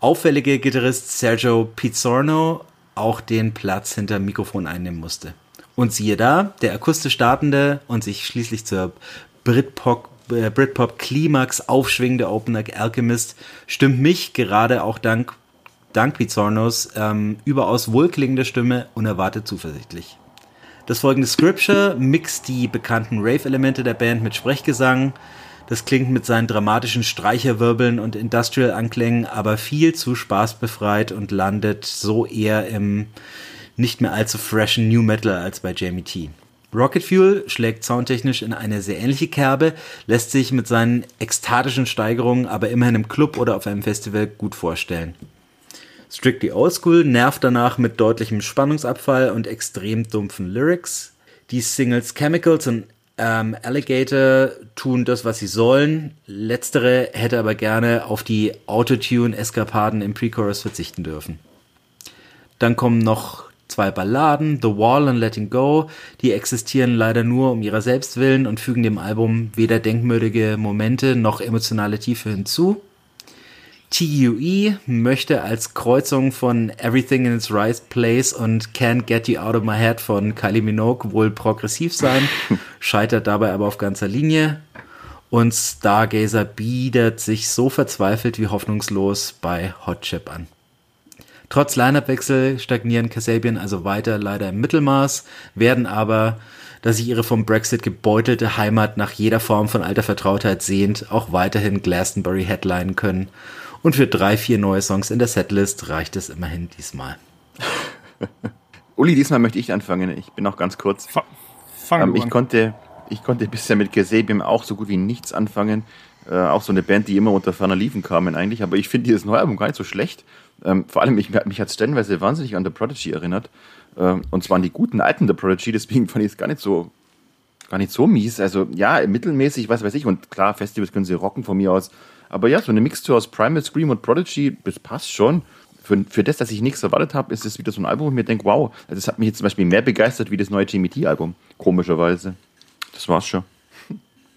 auffällige Gitarrist Sergio Pizzorno auch den Platz hinter dem Mikrofon einnehmen musste. Und siehe da, der akustisch startende und sich schließlich zur Britpop äh, Britpop Klimax aufschwingende Opener Alchemist stimmt mich gerade auch dank, dank Pizzornos ähm, überaus wohlklingende Stimme unerwartet zuversichtlich. Das folgende Scripture mixt die bekannten Rave-Elemente der Band mit Sprechgesang. Das klingt mit seinen dramatischen Streicherwirbeln und Industrial-Anklängen aber viel zu spaßbefreit und landet so eher im nicht mehr allzu freshen New Metal als bei Jamie T. Rocket Fuel schlägt soundtechnisch in eine sehr ähnliche Kerbe, lässt sich mit seinen ekstatischen Steigerungen aber immerhin im Club oder auf einem Festival gut vorstellen. Strictly Old School nervt danach mit deutlichem Spannungsabfall und extrem dumpfen Lyrics. Die Singles Chemicals und ähm, Alligator tun das, was sie sollen. Letztere hätte aber gerne auf die Autotune-Eskapaden im Pre-Chorus verzichten dürfen. Dann kommen noch zwei Balladen, The Wall und Letting Go, die existieren leider nur um ihrer selbst willen und fügen dem Album weder denkmüdige Momente noch emotionale Tiefe hinzu. TUE möchte als Kreuzung von Everything in its Right Place und Can't Get You Out of My Head von Kylie Minogue wohl progressiv sein, scheitert dabei aber auf ganzer Linie. Und Stargazer bietet sich so verzweifelt wie hoffnungslos bei Hot Chip an. Trotz Line-Up-Wechsel stagnieren Kasabian also weiter leider im Mittelmaß, werden aber, dass sich ihre vom Brexit gebeutelte Heimat nach jeder Form von alter Vertrautheit sehnt, auch weiterhin Glastonbury headlinen können. Und für drei, vier neue Songs in der Setlist reicht es immerhin diesmal. Uli, diesmal möchte ich anfangen. Ich bin auch ganz kurz. Fa ähm, ich, konnte, ich konnte bisher mit Kasabian auch so gut wie nichts anfangen. Äh, auch so eine Band, die immer unter ferner Liefen kamen eigentlich. Aber ich finde dieses neue Album gar nicht so schlecht. Ähm, vor allem, mich, mich hat es stellenweise wahnsinnig an The Prodigy erinnert. Ähm, und zwar an die guten alten The Prodigy, deswegen fand ich es gar nicht so gar nicht so mies. Also ja, mittelmäßig, was weiß ich. Und klar, Festivals können sie rocken von mir aus. Aber ja, so eine Mixtur aus Primal Scream und Prodigy, das passt schon. Für, für das, dass ich nichts erwartet habe, ist es wieder so ein Album, wo ich mir denke, wow, also das hat mich jetzt zum Beispiel mehr begeistert wie das neue GMT-Album. Komischerweise. Das war's schon.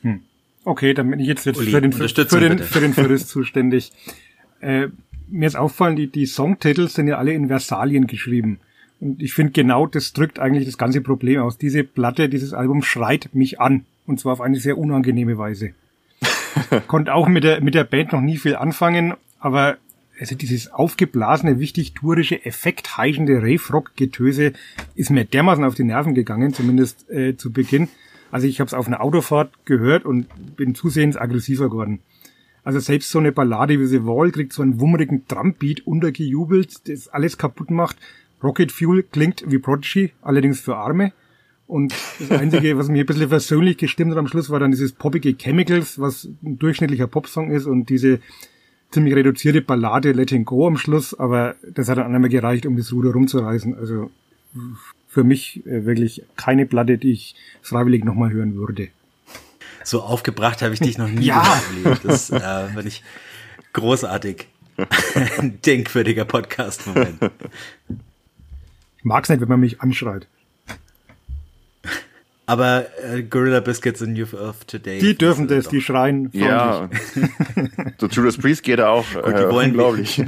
Hm. Okay, dann bin ich jetzt, jetzt Uli, für, den, für, für, den, für den Verriss zuständig. Äh, mir ist auffallen, die, die Songtitel sind ja alle in Versalien geschrieben. Und ich finde, genau das drückt eigentlich das ganze Problem aus. Diese Platte, dieses Album schreit mich an. Und zwar auf eine sehr unangenehme Weise. Konnte auch mit der, mit der Band noch nie viel anfangen, aber also dieses aufgeblasene, wichtig tourische, effektheischende Rave-Rock-Getöse ist mir dermaßen auf die Nerven gegangen, zumindest äh, zu Beginn. Also ich habe es auf einer Autofahrt gehört und bin zusehends aggressiver geworden. Also selbst so eine Ballade wie The Wall kriegt so einen wummerigen Drumbeat untergejubelt, das alles kaputt macht. Rocket Fuel klingt wie Prodigy, allerdings für Arme. Und das Einzige, was mir ein bisschen versöhnlich gestimmt hat am Schluss, war dann dieses poppige Chemicals, was ein durchschnittlicher Popsong ist und diese ziemlich reduzierte Ballade Letting Go am Schluss, aber das hat dann einmal gereicht, um das Ruder rumzureißen. Also für mich äh, wirklich keine Platte, die ich freiwillig nochmal hören würde so aufgebracht habe ich dich noch nie ja. erlebt. Das äh, finde ich großartig. Ein denkwürdiger Podcast-Moment. Ich mag es nicht, wenn man mich anschreit. Aber äh, Gorilla Biscuits und Youth of Today. Die dürfen das, doch. die schreien. Ja. so Judas Priest geht auch. Gut, die äh, wollen unglaublich.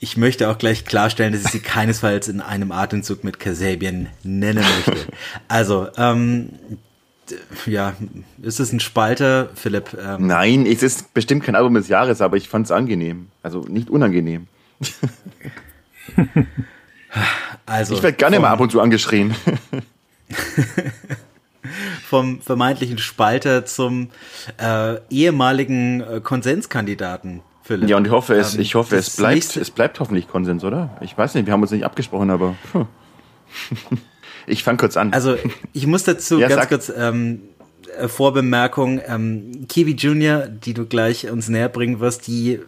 Ich möchte auch gleich klarstellen, dass ich sie keinesfalls in einem Atemzug mit Kasabian nennen möchte. Also, ähm, ja, ist es ein Spalter, Philipp? Ähm Nein, es ist bestimmt kein Album des Jahres, aber ich fand es angenehm. Also nicht unangenehm. also, ich werde gerne mal ab und zu angeschrien. vom vermeintlichen Spalter zum äh, ehemaligen äh, Konsenskandidaten. Philipp. Ja, und ich hoffe, es, ähm, ich hoffe, es bleibt, es bleibt hoffentlich Konsens, oder? Ich weiß nicht, wir haben uns nicht abgesprochen, aber. Ich fange kurz an. Also ich muss dazu ja, ganz sag. kurz ähm, äh, Vorbemerkung, ähm, Kiwi Junior, die du gleich uns näher bringen wirst, die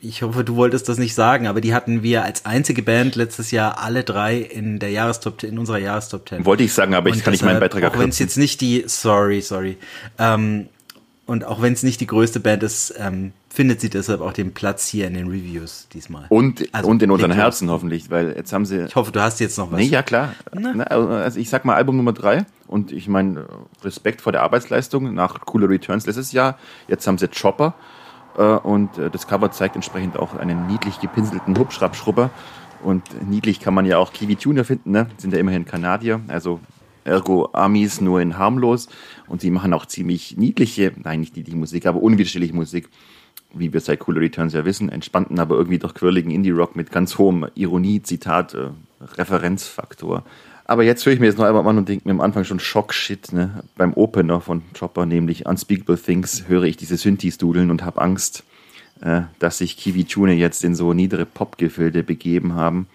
ich hoffe, du wolltest das nicht sagen, aber die hatten wir als einzige Band letztes Jahr alle drei in der Jahrestop in unserer Jahrestop 10. Wollte ich sagen, aber ich kann nicht meinen Beitrag Auch wenn es jetzt nicht die, sorry, sorry, ähm, und auch wenn es nicht die größte Band ist, ähm, findet sie deshalb auch den Platz hier in den Reviews diesmal. Und, also, und in unseren Herzen hoffentlich, weil jetzt haben sie. Ich hoffe, du hast jetzt noch was. Nee, ja klar. Na? Also ich sag mal Album Nummer drei und ich meine Respekt vor der Arbeitsleistung nach Cooler Returns letztes Jahr. Jetzt haben sie Chopper äh, und äh, das Cover zeigt entsprechend auch einen niedlich gepinselten Hubschraubschrubber. Und niedlich kann man ja auch Kiwi Tuner finden, ne? Sind ja immerhin Kanadier, also ergo Amis nur in harmlos. Und sie machen auch ziemlich niedliche, nein, nicht niedliche Musik, aber unwiderstehliche Musik wie wir seit Cool Returns ja wissen, entspannten, aber irgendwie doch quirligen Indie-Rock mit ganz hohem Ironie, Zitat, äh, Referenzfaktor. Aber jetzt höre ich mir das noch einmal an und denke mir am Anfang schon Schock-Shit, ne? Beim Opener von Chopper, nämlich Unspeakable Things, höre ich diese Synthes dudeln und habe Angst, äh, dass sich Kiwi Tune jetzt in so niedere Popgefilde begeben haben.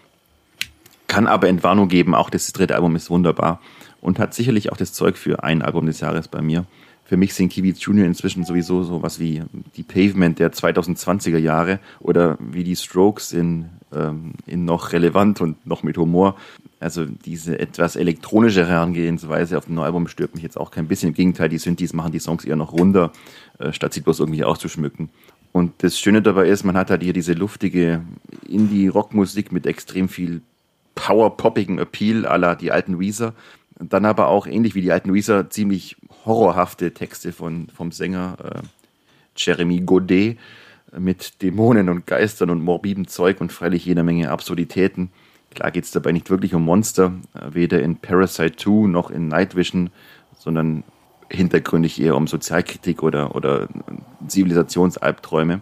Kann aber Entwarnung geben, auch das dritte Album ist wunderbar und hat sicherlich auch das Zeug für ein Album des Jahres bei mir für mich sind Kiwi Junior inzwischen sowieso so was wie die Pavement der 2020er Jahre oder wie die Strokes in, ähm, in noch relevant und noch mit Humor. Also diese etwas elektronische Herangehensweise auf dem neuen Album stört mich jetzt auch kein bisschen. Im Gegenteil, die Synthes machen die Songs eher noch runder, äh, statt sie bloß irgendwie auszuschmücken. Und das Schöne dabei ist, man hat halt hier diese luftige Indie-Rock-Musik mit extrem viel power-poppigen Appeal la die alten Weezer. Dann aber auch ähnlich wie die alten Weezer ziemlich horrorhafte Texte von, vom Sänger äh, Jeremy Godet. mit Dämonen und Geistern und morbidem Zeug und freilich jeder Menge Absurditäten. Klar geht es dabei nicht wirklich um Monster, äh, weder in Parasite 2 noch in Night Vision, sondern hintergründig eher um Sozialkritik oder, oder Zivilisationsalbträume.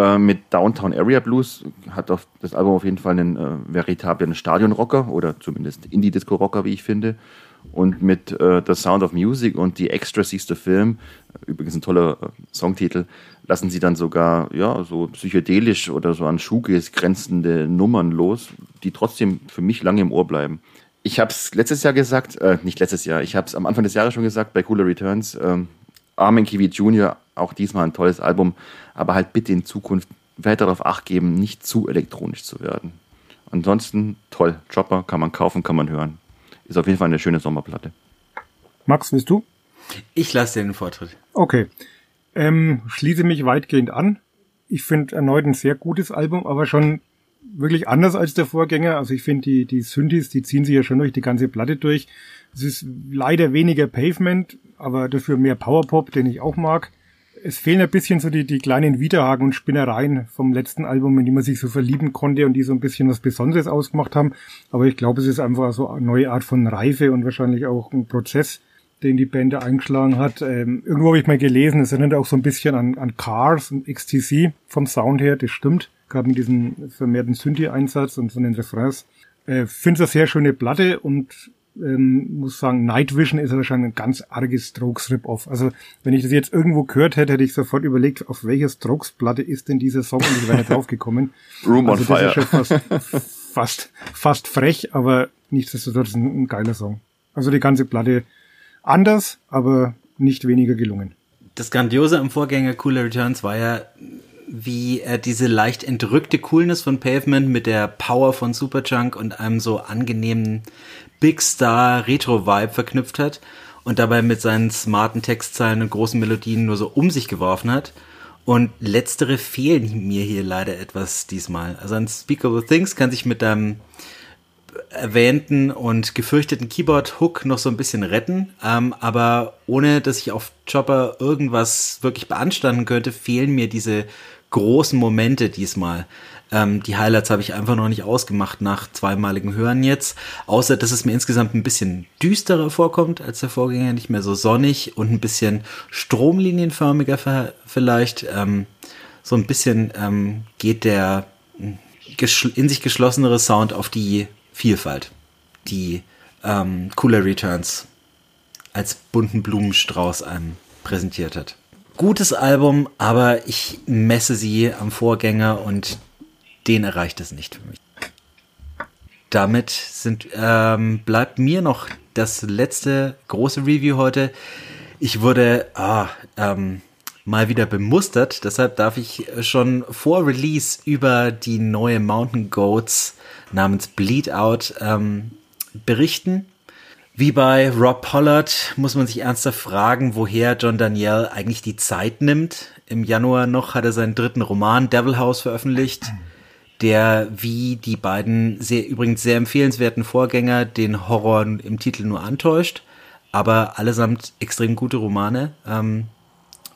Äh, mit Downtown Area Blues hat das Album auf jeden Fall einen äh, veritablen Stadionrocker oder zumindest Indie-Disco-Rocker, wie ich finde. Und mit äh, The Sound of Music und die Extra siehste Film, übrigens ein toller äh, Songtitel, lassen sie dann sogar ja so psychedelisch oder so an Shoegaze grenzende Nummern los, die trotzdem für mich lange im Ohr bleiben. Ich habe es letztes Jahr gesagt, äh, nicht letztes Jahr, ich habe es am Anfang des Jahres schon gesagt bei Cooler Returns. Ähm, Armin Kiwi Jr., auch diesmal ein tolles Album, aber halt bitte in Zukunft weiter darauf acht geben, nicht zu elektronisch zu werden. Ansonsten toll, Chopper kann man kaufen, kann man hören. Ist auf jeden Fall eine schöne Sommerplatte. Max, willst du? Ich lasse dir den Vortritt. Okay. Ähm, schließe mich weitgehend an. Ich finde erneut ein sehr gutes Album, aber schon wirklich anders als der Vorgänger. Also ich finde die, die Synthes, die ziehen sich ja schon durch die ganze Platte durch. Es ist leider weniger Pavement, aber dafür mehr Powerpop, den ich auch mag. Es fehlen ein bisschen so die, die kleinen Widerhaken und Spinnereien vom letzten Album, in die man sich so verlieben konnte und die so ein bisschen was Besonderes ausgemacht haben. Aber ich glaube, es ist einfach so eine neue Art von Reife und wahrscheinlich auch ein Prozess, den die Band eingeschlagen hat. Ähm, irgendwo habe ich mal gelesen, es erinnert auch so ein bisschen an, an Cars und XTC vom Sound her, das stimmt gerade mit diesem vermehrten Synthi-Einsatz und von den Refrains. Äh, Finde es eine sehr schöne Platte und ähm, muss sagen, Night Vision ist wahrscheinlich ein ganz arges Strokes-Rip-Off. Also wenn ich das jetzt irgendwo gehört hätte, hätte ich sofort überlegt, auf welcher Strokes-Platte ist denn dieser Song und ich wäre nicht drauf gekommen. Room also on Fire. Ist schon fast, fast, fast frech, aber nichtsdestotrotz ein, ein geiler Song. Also die ganze Platte anders, aber nicht weniger gelungen. Das Grandiose am Vorgänger Cooler Returns war ja wie er diese leicht entrückte Coolness von Pavement mit der Power von Superchunk und einem so angenehmen Big Star Retro Vibe verknüpft hat und dabei mit seinen smarten Textzeilen und großen Melodien nur so um sich geworfen hat. Und letztere fehlen mir hier leider etwas diesmal. Also Unspeakable Things kann sich mit deinem erwähnten und gefürchteten Keyboard-Hook noch so ein bisschen retten, ähm, aber ohne dass ich auf Chopper irgendwas wirklich beanstanden könnte, fehlen mir diese großen Momente diesmal. Ähm, die Highlights habe ich einfach noch nicht ausgemacht nach zweimaligem Hören jetzt. Außer, dass es mir insgesamt ein bisschen düsterer vorkommt als der Vorgänger, nicht mehr so sonnig und ein bisschen stromlinienförmiger vielleicht. Ähm, so ein bisschen ähm, geht der hm, in sich geschlossenere Sound auf die Vielfalt, die ähm, Cooler Returns als bunten Blumenstrauß einem präsentiert hat gutes Album, aber ich messe sie am Vorgänger und den erreicht es nicht für mich. Damit sind, ähm, bleibt mir noch das letzte große Review heute. Ich wurde ah, ähm, mal wieder bemustert, deshalb darf ich schon vor Release über die neue Mountain Goats namens Bleed Out ähm, berichten. Wie bei Rob Pollard muss man sich ernsthaft fragen, woher John Daniel eigentlich die Zeit nimmt. Im Januar noch hat er seinen dritten Roman Devil House veröffentlicht, der wie die beiden sehr, übrigens sehr empfehlenswerten Vorgänger den Horror im Titel nur antäuscht, aber allesamt extrem gute Romane. Ähm,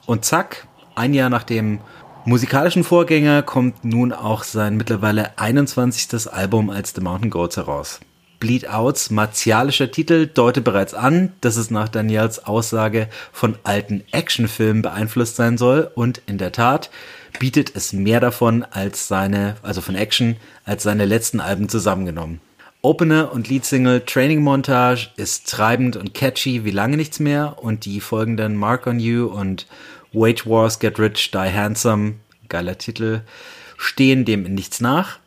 und zack, ein Jahr nach dem musikalischen Vorgänger kommt nun auch sein mittlerweile 21. Album als The Mountain Goats heraus. Bleed Outs martialischer Titel deutet bereits an, dass es nach Daniels Aussage von alten Actionfilmen beeinflusst sein soll und in der Tat bietet es mehr davon als seine, also von Action, als seine letzten Alben zusammengenommen. Opener und Leadsingle Training Montage ist treibend und catchy wie lange nichts mehr und die folgenden Mark on You und Wage Wars Get Rich Die Handsome, geiler Titel, stehen dem in nichts nach.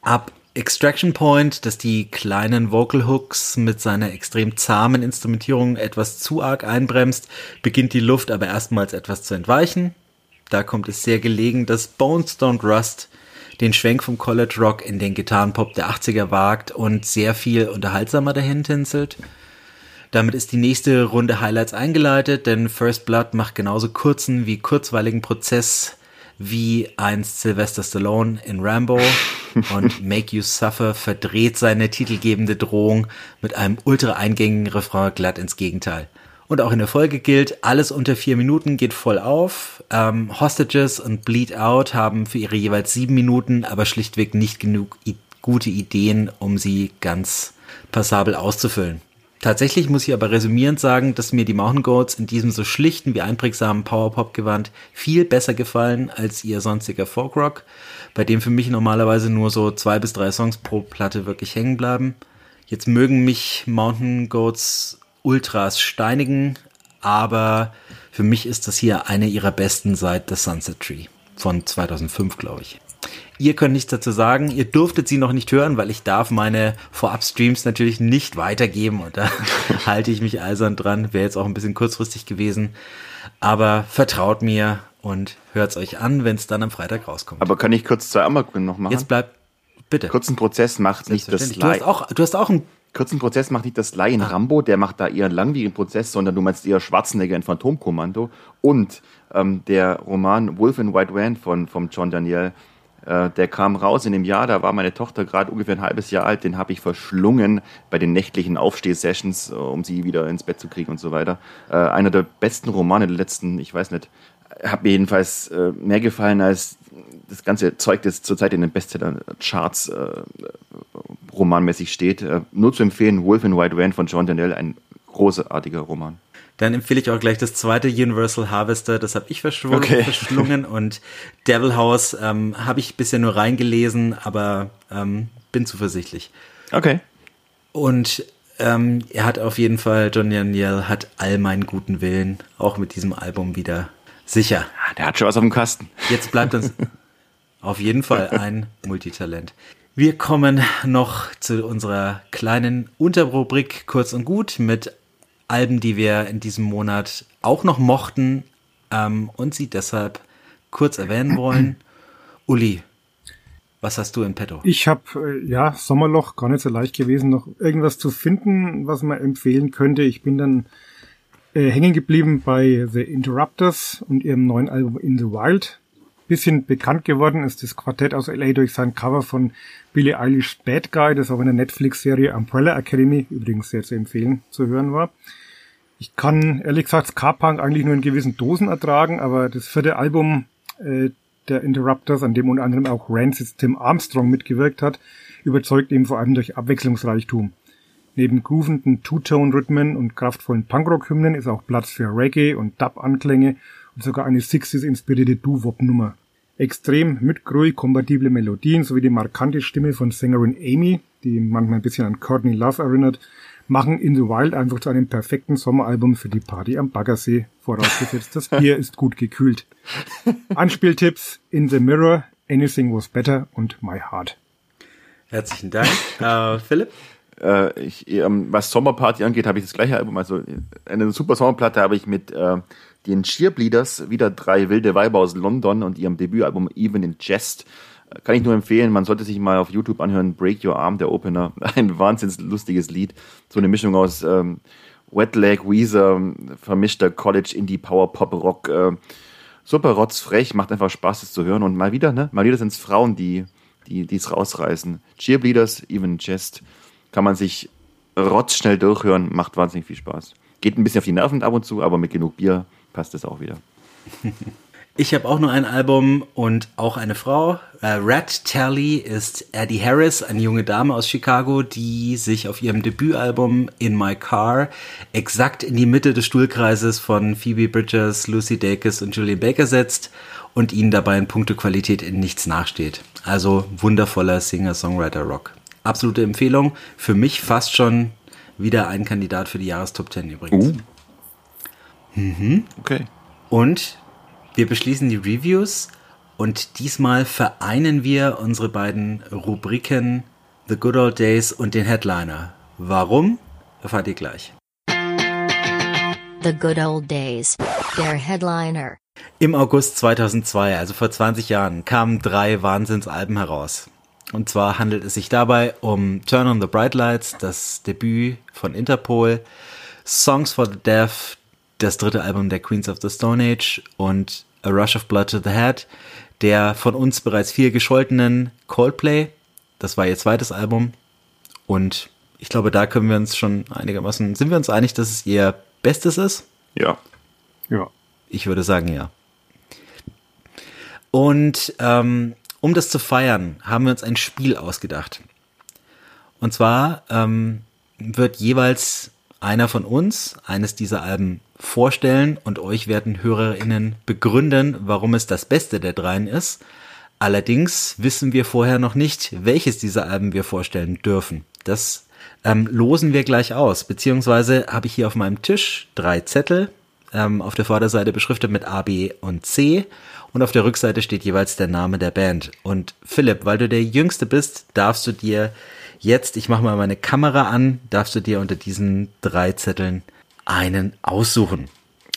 Ab Extraction Point, dass die kleinen Vocal Hooks mit seiner extrem zahmen Instrumentierung etwas zu arg einbremst, beginnt die Luft aber erstmals etwas zu entweichen. Da kommt es sehr gelegen, dass Bones Don't Rust den Schwenk vom College Rock in den Gitarrenpop der 80er wagt und sehr viel unterhaltsamer dahin tinselt. Damit ist die nächste Runde Highlights eingeleitet, denn First Blood macht genauso kurzen wie kurzweiligen Prozess wie einst Sylvester Stallone in Rambo und Make You Suffer verdreht seine titelgebende Drohung mit einem ultra eingängigen Refrain glatt ins Gegenteil. Und auch in der Folge gilt, alles unter vier Minuten geht voll auf. Ähm, Hostages und Bleed Out haben für ihre jeweils sieben Minuten aber schlichtweg nicht genug gute Ideen, um sie ganz passabel auszufüllen. Tatsächlich muss ich aber resümierend sagen, dass mir die Mountain Goats in diesem so schlichten wie einprägsamen Powerpop-Gewand viel besser gefallen als ihr sonstiger Folkrock, bei dem für mich normalerweise nur so zwei bis drei Songs pro Platte wirklich hängen bleiben. Jetzt mögen mich Mountain Goats Ultras steinigen, aber für mich ist das hier eine ihrer besten seit The Sunset Tree von 2005, glaube ich. Ihr könnt nichts dazu sagen. Ihr durftet sie noch nicht hören, weil ich darf meine Vorab-Streams natürlich nicht weitergeben und da halte ich mich eisern dran. Wäre jetzt auch ein bisschen kurzfristig gewesen. Aber vertraut mir und hört's euch an, wenn es dann am Freitag rauskommt. Aber kann ich kurz zwei Anmerkungen noch machen? Jetzt bleibt, bitte. Kurzen Prozess macht nicht das Du hast auch, du hast auch einen kurzen Prozess macht nicht das Laien Ah. Rambo, der macht da eher einen langwierigen Prozess, sondern du meinst eher Schwarzenegger in Phantomkommando und ähm, der Roman Wolf in White Van von vom John Daniel, äh, der kam raus in dem Jahr, da war meine Tochter gerade ungefähr ein halbes Jahr alt, den habe ich verschlungen bei den nächtlichen Aufstehsessions, äh, um sie wieder ins Bett zu kriegen und so weiter. Äh, einer der besten Romane der letzten, ich weiß nicht, hat mir jedenfalls äh, mehr gefallen als das ganze Zeug, das zurzeit in den Bestseller-Charts äh, romanmäßig steht. Nur zu empfehlen, Wolf in White Van von John Daniel, ein großartiger Roman. Dann empfehle ich auch gleich das zweite Universal Harvester, das habe ich verschwungen, Okay. verschlungen und Devil House ähm, habe ich bisher nur reingelesen, aber ähm, bin zuversichtlich. Okay. Und ähm, er hat auf jeden Fall, John Daniel hat all meinen guten Willen, auch mit diesem Album wieder sicher. Ah, Der hat schon was auf dem Kasten. Jetzt bleibt uns auf jeden Fall ein Multitalent. Wir kommen noch zu unserer kleinen Unterrubrik kurz und gut mit Alben, die wir in diesem Monat auch noch mochten ähm, und sie deshalb kurz erwähnen wollen. Uli, was hast du in petto? Ich habe, äh, ja, Sommerloch, gar nicht so leicht gewesen, noch irgendwas zu finden, was man empfehlen könnte. Ich bin dann äh, hängen geblieben bei The Interrupters und ihrem neuen Album In the Wild. Bisschen bekannt geworden ist das Quartett aus LA durch sein Cover von Billie Eilish Bad Guy, das auch in der Netflix-Serie Umbrella Academy, übrigens sehr zu empfehlen, zu hören war. Ich kann ehrlich gesagt Ska-Punk eigentlich nur in gewissen Dosen ertragen, aber das vierte Album äh, der Interrupters, an dem unter anderem auch Rancid Tim Armstrong mitgewirkt hat, überzeugt eben vor allem durch Abwechslungsreichtum. Neben groovenden Two-Tone-Rhythmen und kraftvollen Punkrock-Hymnen ist auch Platz für Reggae und Dub-Anklänge und sogar eine 60s-inspirierte Doo-Wop-Nummer. Extrem mit Grui kompatible Melodien sowie die markante Stimme von Sängerin Amy, die manchmal ein bisschen an Courtney Love erinnert, machen In the Wild einfach zu einem perfekten Sommeralbum für die Party am Baggersee, vorausgesetzt das Bier ist gut gekühlt. Anspieltipps In the Mirror, Anything Was Better und My Heart. Herzlichen Dank. Äh, Philipp? Äh, ich, ähm, was Sommerparty angeht, habe ich das gleiche Album. Also eine super Sommerplatte habe ich mit äh, den Cheerbleeders, wieder drei wilde Weiber aus London und ihrem Debütalbum Even in Jest. Äh, Kann ich nur empfehlen, man sollte sich mal auf YouTube anhören, Break Your Arm, der Opener. Ein wahnsinnig lustiges Lied. So eine Mischung aus ähm, Wet Leg, Weezer, vermischter College Indie Power Pop Rock. Äh, super rotzfrech, macht einfach Spaß, das zu hören. Und mal wieder, ne? Mal wieder sind es Frauen, die die es rausreißen. Cheerbleeders, Even in Jest kann man sich rotzschnell durchhören, macht wahnsinnig viel Spaß. Geht ein bisschen auf die Nerven ab und zu, aber mit genug Bier passt es auch wieder. Ich habe auch nur ein Album und auch eine Frau. Äh, Rat Tally ist Addie Harris, eine junge Dame aus Chicago, die sich auf ihrem Debütalbum In My Car exakt in die Mitte des Stuhlkreises von Phoebe Bridgers, Lucy Dacus und Julian Baker setzt und ihnen dabei in puncto Qualität in nichts nachsteht. Also wundervoller Singer-Songwriter-Rock. Absolute Empfehlung. Für mich fast schon wieder ein Kandidat für die Jahrestop 10 übrigens. Okay. Und wir beschließen die Reviews und diesmal vereinen wir unsere beiden Rubriken The Good Old Days und den Headliner. Warum? Erfahrt ihr gleich. The Good Old Days. Der Headliner. Im August 2002, also vor 20 Jahren, kamen drei Wahnsinnsalben heraus. Und zwar handelt es sich dabei um Turn on the Bright Lights, das Debüt von Interpol, Songs for the Deaf, das dritte Album der Queens of the Stone Age und A Rush of Blood to the Head, der von uns bereits viel gescholtenen Coldplay. Das war ihr zweites Album. Und ich glaube, da können wir uns schon einigermaßen, sind wir uns einig, dass es ihr Bestes ist? Ja. Ja. Ich würde sagen, ja. Und ähm, um das zu feiern, haben wir uns ein Spiel ausgedacht. Und zwar ähm, wird jeweils einer von uns eines dieser Alben vorstellen und euch werden HörerInnen begründen, warum es das Beste der dreien ist. Allerdings wissen wir vorher noch nicht, welches dieser Alben wir vorstellen dürfen. Das ähm, losen wir gleich aus, beziehungsweise habe ich hier auf meinem Tisch drei Zettel, ähm, auf der Vorderseite beschriftet mit A, B und C und auf der Rückseite steht jeweils der Name der Band. Und Philipp, weil du der Jüngste bist, darfst du dir jetzt, ich mache mal meine Kamera an, darfst du dir unter diesen drei Zetteln einen aussuchen.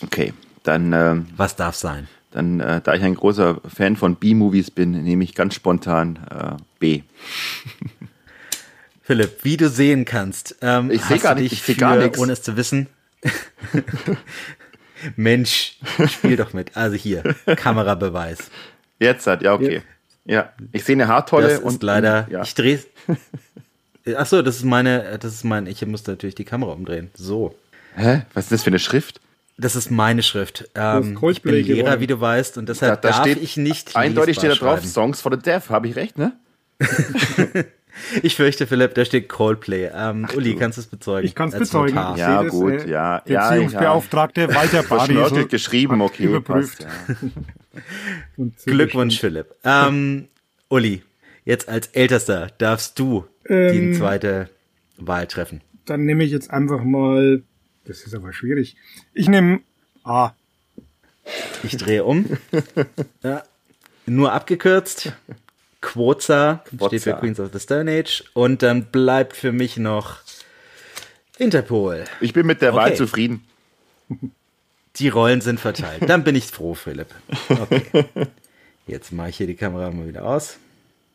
Okay, dann, äh, Was darf sein? dann äh, da ich ein großer Fan von B-Movies bin, nehme ich ganz spontan äh, B. Philipp, wie du sehen kannst, ähm, Ich seh hast gar nicht- ich seh für, gar nix. ohne es zu wissen. Mensch, spiel doch mit. Also hier, Kamerabeweis. Jetzt hat, ja, okay. Ja, ich sehe eine Haartolle Das und leider, ja. ich drehe. Ach so, das ist meine, das ist mein, ich muss natürlich die Kamera umdrehen. So. Hä? Was ist das für eine Schrift? Das ist meine Schrift. Ähm, ich bin Lehrer, gewonnen. wie du weißt, und deshalb darf ich nicht eindeutig steht da drauf schreiben. Songs for the Deaf, habe ich recht, ne? Ich fürchte, Philipp, da steht Coldplay. Ähm, Uli, kannst du es bezeugen? Ich kann es bezeugen. Notar. Ja, das, gut, äh, ja, ja, Beziehungsbeauftragte Walter Verschnörkelt Badi. geschrieben, okay. überprüft. Passt, ja. Glückwunsch, Philipp. Ähm, Uli, jetzt als Ältester darfst du die Ähm, zweite Wahl treffen. Dann nehme ich jetzt einfach mal, das ist aber schwierig. Ich nehme A. Ich drehe um. ja. Nur abgekürzt. Quoza steht für Quoza. Queens of the Stone Age. Und dann bleibt für mich noch Interpol. Ich bin mit der Wahl Okay. zufrieden. Die Rollen sind verteilt. Dann bin ich froh, Philipp. Okay. Jetzt mache ich hier die Kamera mal wieder aus.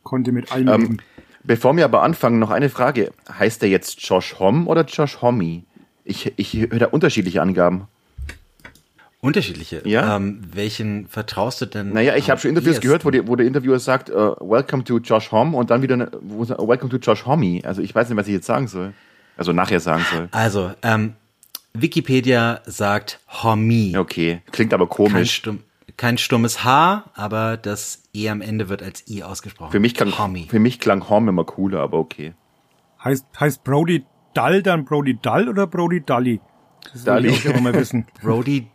Konnte mit allem Ähm. Bevor wir aber anfangen, noch eine Frage. Heißt der jetzt Josh Homme oder Josh Homme? Ich, ich höre da unterschiedliche Angaben. Unterschiedliche. Ja. Ähm, welchen vertraust du denn? Naja, ich habe schon Interviews ehesten? gehört, wo, die, wo der Interviewer sagt, äh, Welcome to Josh Homme und dann wieder, wo, Welcome to Josh Homme. Also ich weiß nicht, was ich jetzt sagen soll. Also nachher sagen soll. Also, ähm, Wikipedia sagt Homie. Okay, klingt aber komisch. stumm, kein stummes H, aber das E am Ende wird als I ausgesprochen. Für mich, klang, Homie. für mich klang Homme immer cooler, aber okay. Heißt, heißt Brody Dull dann Brody Dull oder Brody Dully? Das will Dully. ich auch mal wissen. Brody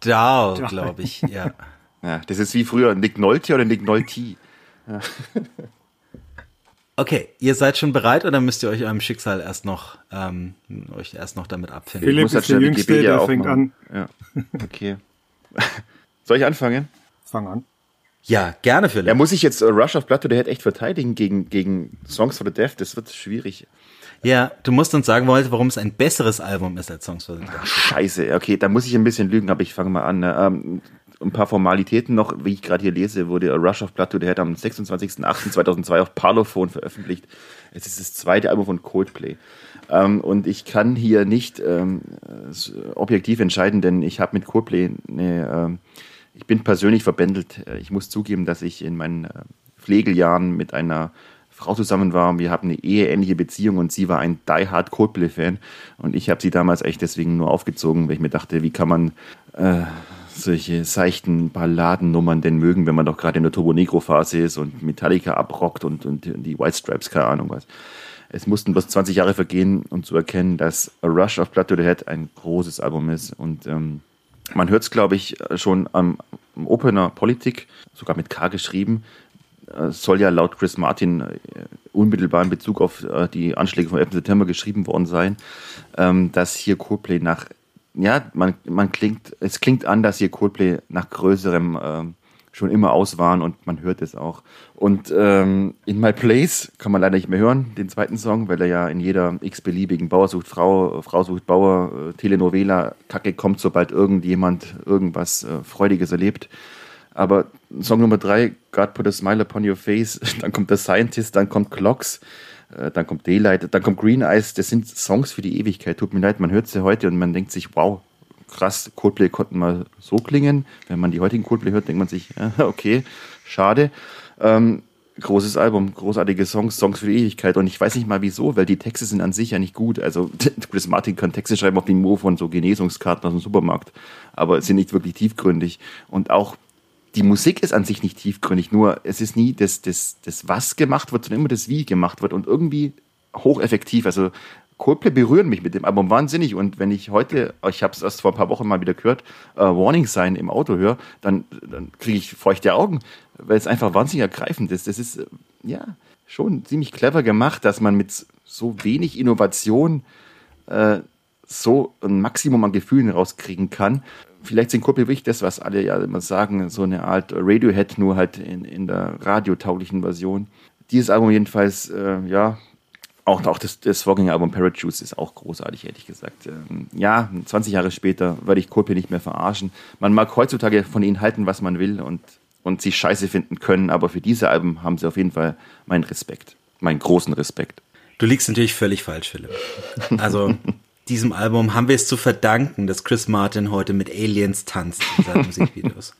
Dahl, glaube ich. Ja. Ja, das ist wie früher Nick Nolte oder Nick Nolte. Okay, ihr seid schon bereit oder müsst ihr euch eurem Schicksal erst noch ähm, euch erst noch damit abfinden? Philipp muss halt ist der Jüngste, der fängt aufmachen. an. Ja, okay. Soll ich anfangen? Fang an. Ja, gerne, Philipp. Ja, muss ich jetzt äh, Rush of Blood to the Head echt verteidigen gegen, gegen Songs for the Deaf? Das wird schwierig. Ja, du musst uns sagen, wollen, warum es ein besseres Album ist als Songs for the Deaf. Scheiße, okay, da muss ich ein bisschen lügen, aber ich fange mal an. Ne? Ähm, ein paar Formalitäten noch, wie ich gerade hier lese, wurde Rush of Blood to the Head am 26.08.2002 auf Parlophone veröffentlicht. Es ist das zweite Album von Coldplay. Ähm, und ich kann hier nicht ähm, objektiv entscheiden, denn ich habe mit Coldplay eine, ähm, ich bin persönlich verbändelt. Äh, Ich muss zugeben, dass ich in meinen äh, Pflegeljahren mit einer Frau zusammen war. Wir haben eine eheähnliche Beziehung und sie war ein die-hard Coldplay-Fan. Und ich habe sie damals echt deswegen nur aufgezogen, weil ich mir dachte, wie kann man äh, solche seichten Balladennummern denn mögen, wenn man doch gerade in der Turbo Negro-Phase ist und Metallica abrockt und, und die White Stripes, keine Ahnung was. Es mussten bloß 20 Jahre vergehen, um zu erkennen, dass A Rush of Blood to the Head ein großes Album ist. Und ähm, man hört es, glaube ich, schon am, Opener Politik, sogar mit K geschrieben, äh, soll ja laut Chris Martin äh, unmittelbar in Bezug auf äh, die Anschläge vom 11. September geschrieben worden sein, ähm, dass hier Coldplay nach, ja, man, man klingt, es klingt an, dass hier Coldplay nach größerem ähm, schon immer aus waren und man hört es auch. Und ähm, In My Place kann man leider nicht mehr hören, den zweiten Song, weil er ja in jeder x-beliebigen Bauer sucht Frau, Frau sucht Bauer, äh, Telenovela, Kacke kommt, sobald irgendjemand irgendwas äh, Freudiges erlebt. Aber Song Nummer drei, God Put a Smile Upon Your Face, dann kommt The Scientist, dann kommt Clocks, äh, dann kommt Daylight, dann kommt Green Eyes. Das sind Songs für die Ewigkeit. Tut mir leid, man hört sie heute und man denkt sich, wow, krass, Coldplay konnten mal so klingen. Wenn man die heutigen Coldplay hört, denkt man sich, äh, okay, schade. Ähm, großes Album, großartige Songs, Songs für die Ewigkeit. Und ich weiß nicht mal wieso, weil die Texte sind an sich ja nicht gut. Also Chris Martin kann Texte schreiben auf dem Niveau von so Genesungskarten aus dem Supermarkt, aber sind nicht wirklich tiefgründig. Und auch die Musik ist an sich nicht tiefgründig, nur es ist nie das, das, das was gemacht wird, sondern immer das wie gemacht wird und irgendwie hocheffektiv. Also Coldplay berühren mich mit dem Album wahnsinnig und wenn ich heute, ich habe es erst vor ein paar Wochen mal wieder gehört, äh, Warning Sign im Auto höre, dann, dann kriege ich feuchte Augen, weil es einfach wahnsinnig ergreifend ist. Das ist äh, ja schon ziemlich clever gemacht, dass man mit so wenig Innovation äh, so ein Maximum an Gefühlen rauskriegen kann. Vielleicht sind Coldplay wirklich das, was alle ja immer sagen, so eine Art Radiohead, nur halt in, in der radiotauglichen Version. Dieses Album jedenfalls, äh, ja, auch, auch das, das Vorgängeralbum Parachutes ist auch großartig, ehrlich gesagt. Ähm, ja, 20 Jahre später werde ich Coldplay nicht mehr verarschen. Man mag heutzutage von ihnen halten, was man will und, und sie scheiße finden können, aber für diese Alben haben sie auf jeden Fall meinen Respekt, meinen großen Respekt. Du liegst natürlich völlig falsch, Philipp. Also diesem Album haben wir es zu verdanken, dass Chris Martin heute mit Aliens tanzt in seinen Musikvideos.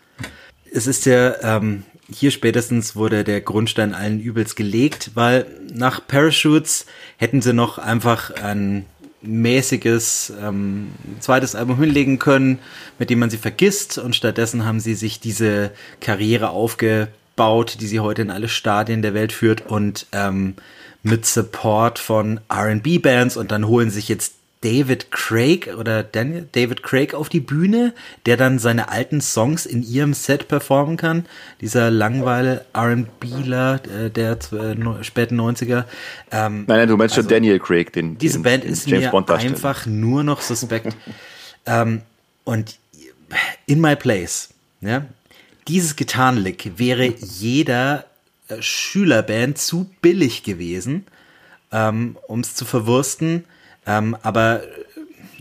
Es ist ja ähm, hier spätestens wurde der Grundstein allen Übels gelegt, weil nach Parachutes hätten sie noch einfach ein mäßiges ähm, zweites Album hinlegen können, mit dem man sie vergisst. Und stattdessen haben sie sich diese Karriere aufgebaut, die sie heute in alle Stadien der Welt führt und ähm, mit Support von R&B-Bands und dann holen sich jetzt David Craig oder Daniel David Craig auf die Bühne, der dann seine alten Songs in ihrem Set performen kann. Dieser langweile R&Bler äh, der äh, späten 90er. Ähm, nein, nein, du meinst also, schon Daniel Craig, den Diese den, Band den ist James mir einfach nur noch suspekt. ähm, und In My Place, ja, dieses Gitarrenlick wäre jeder äh, Schülerband zu billig gewesen, ähm, um es zu verwursten ähm, aber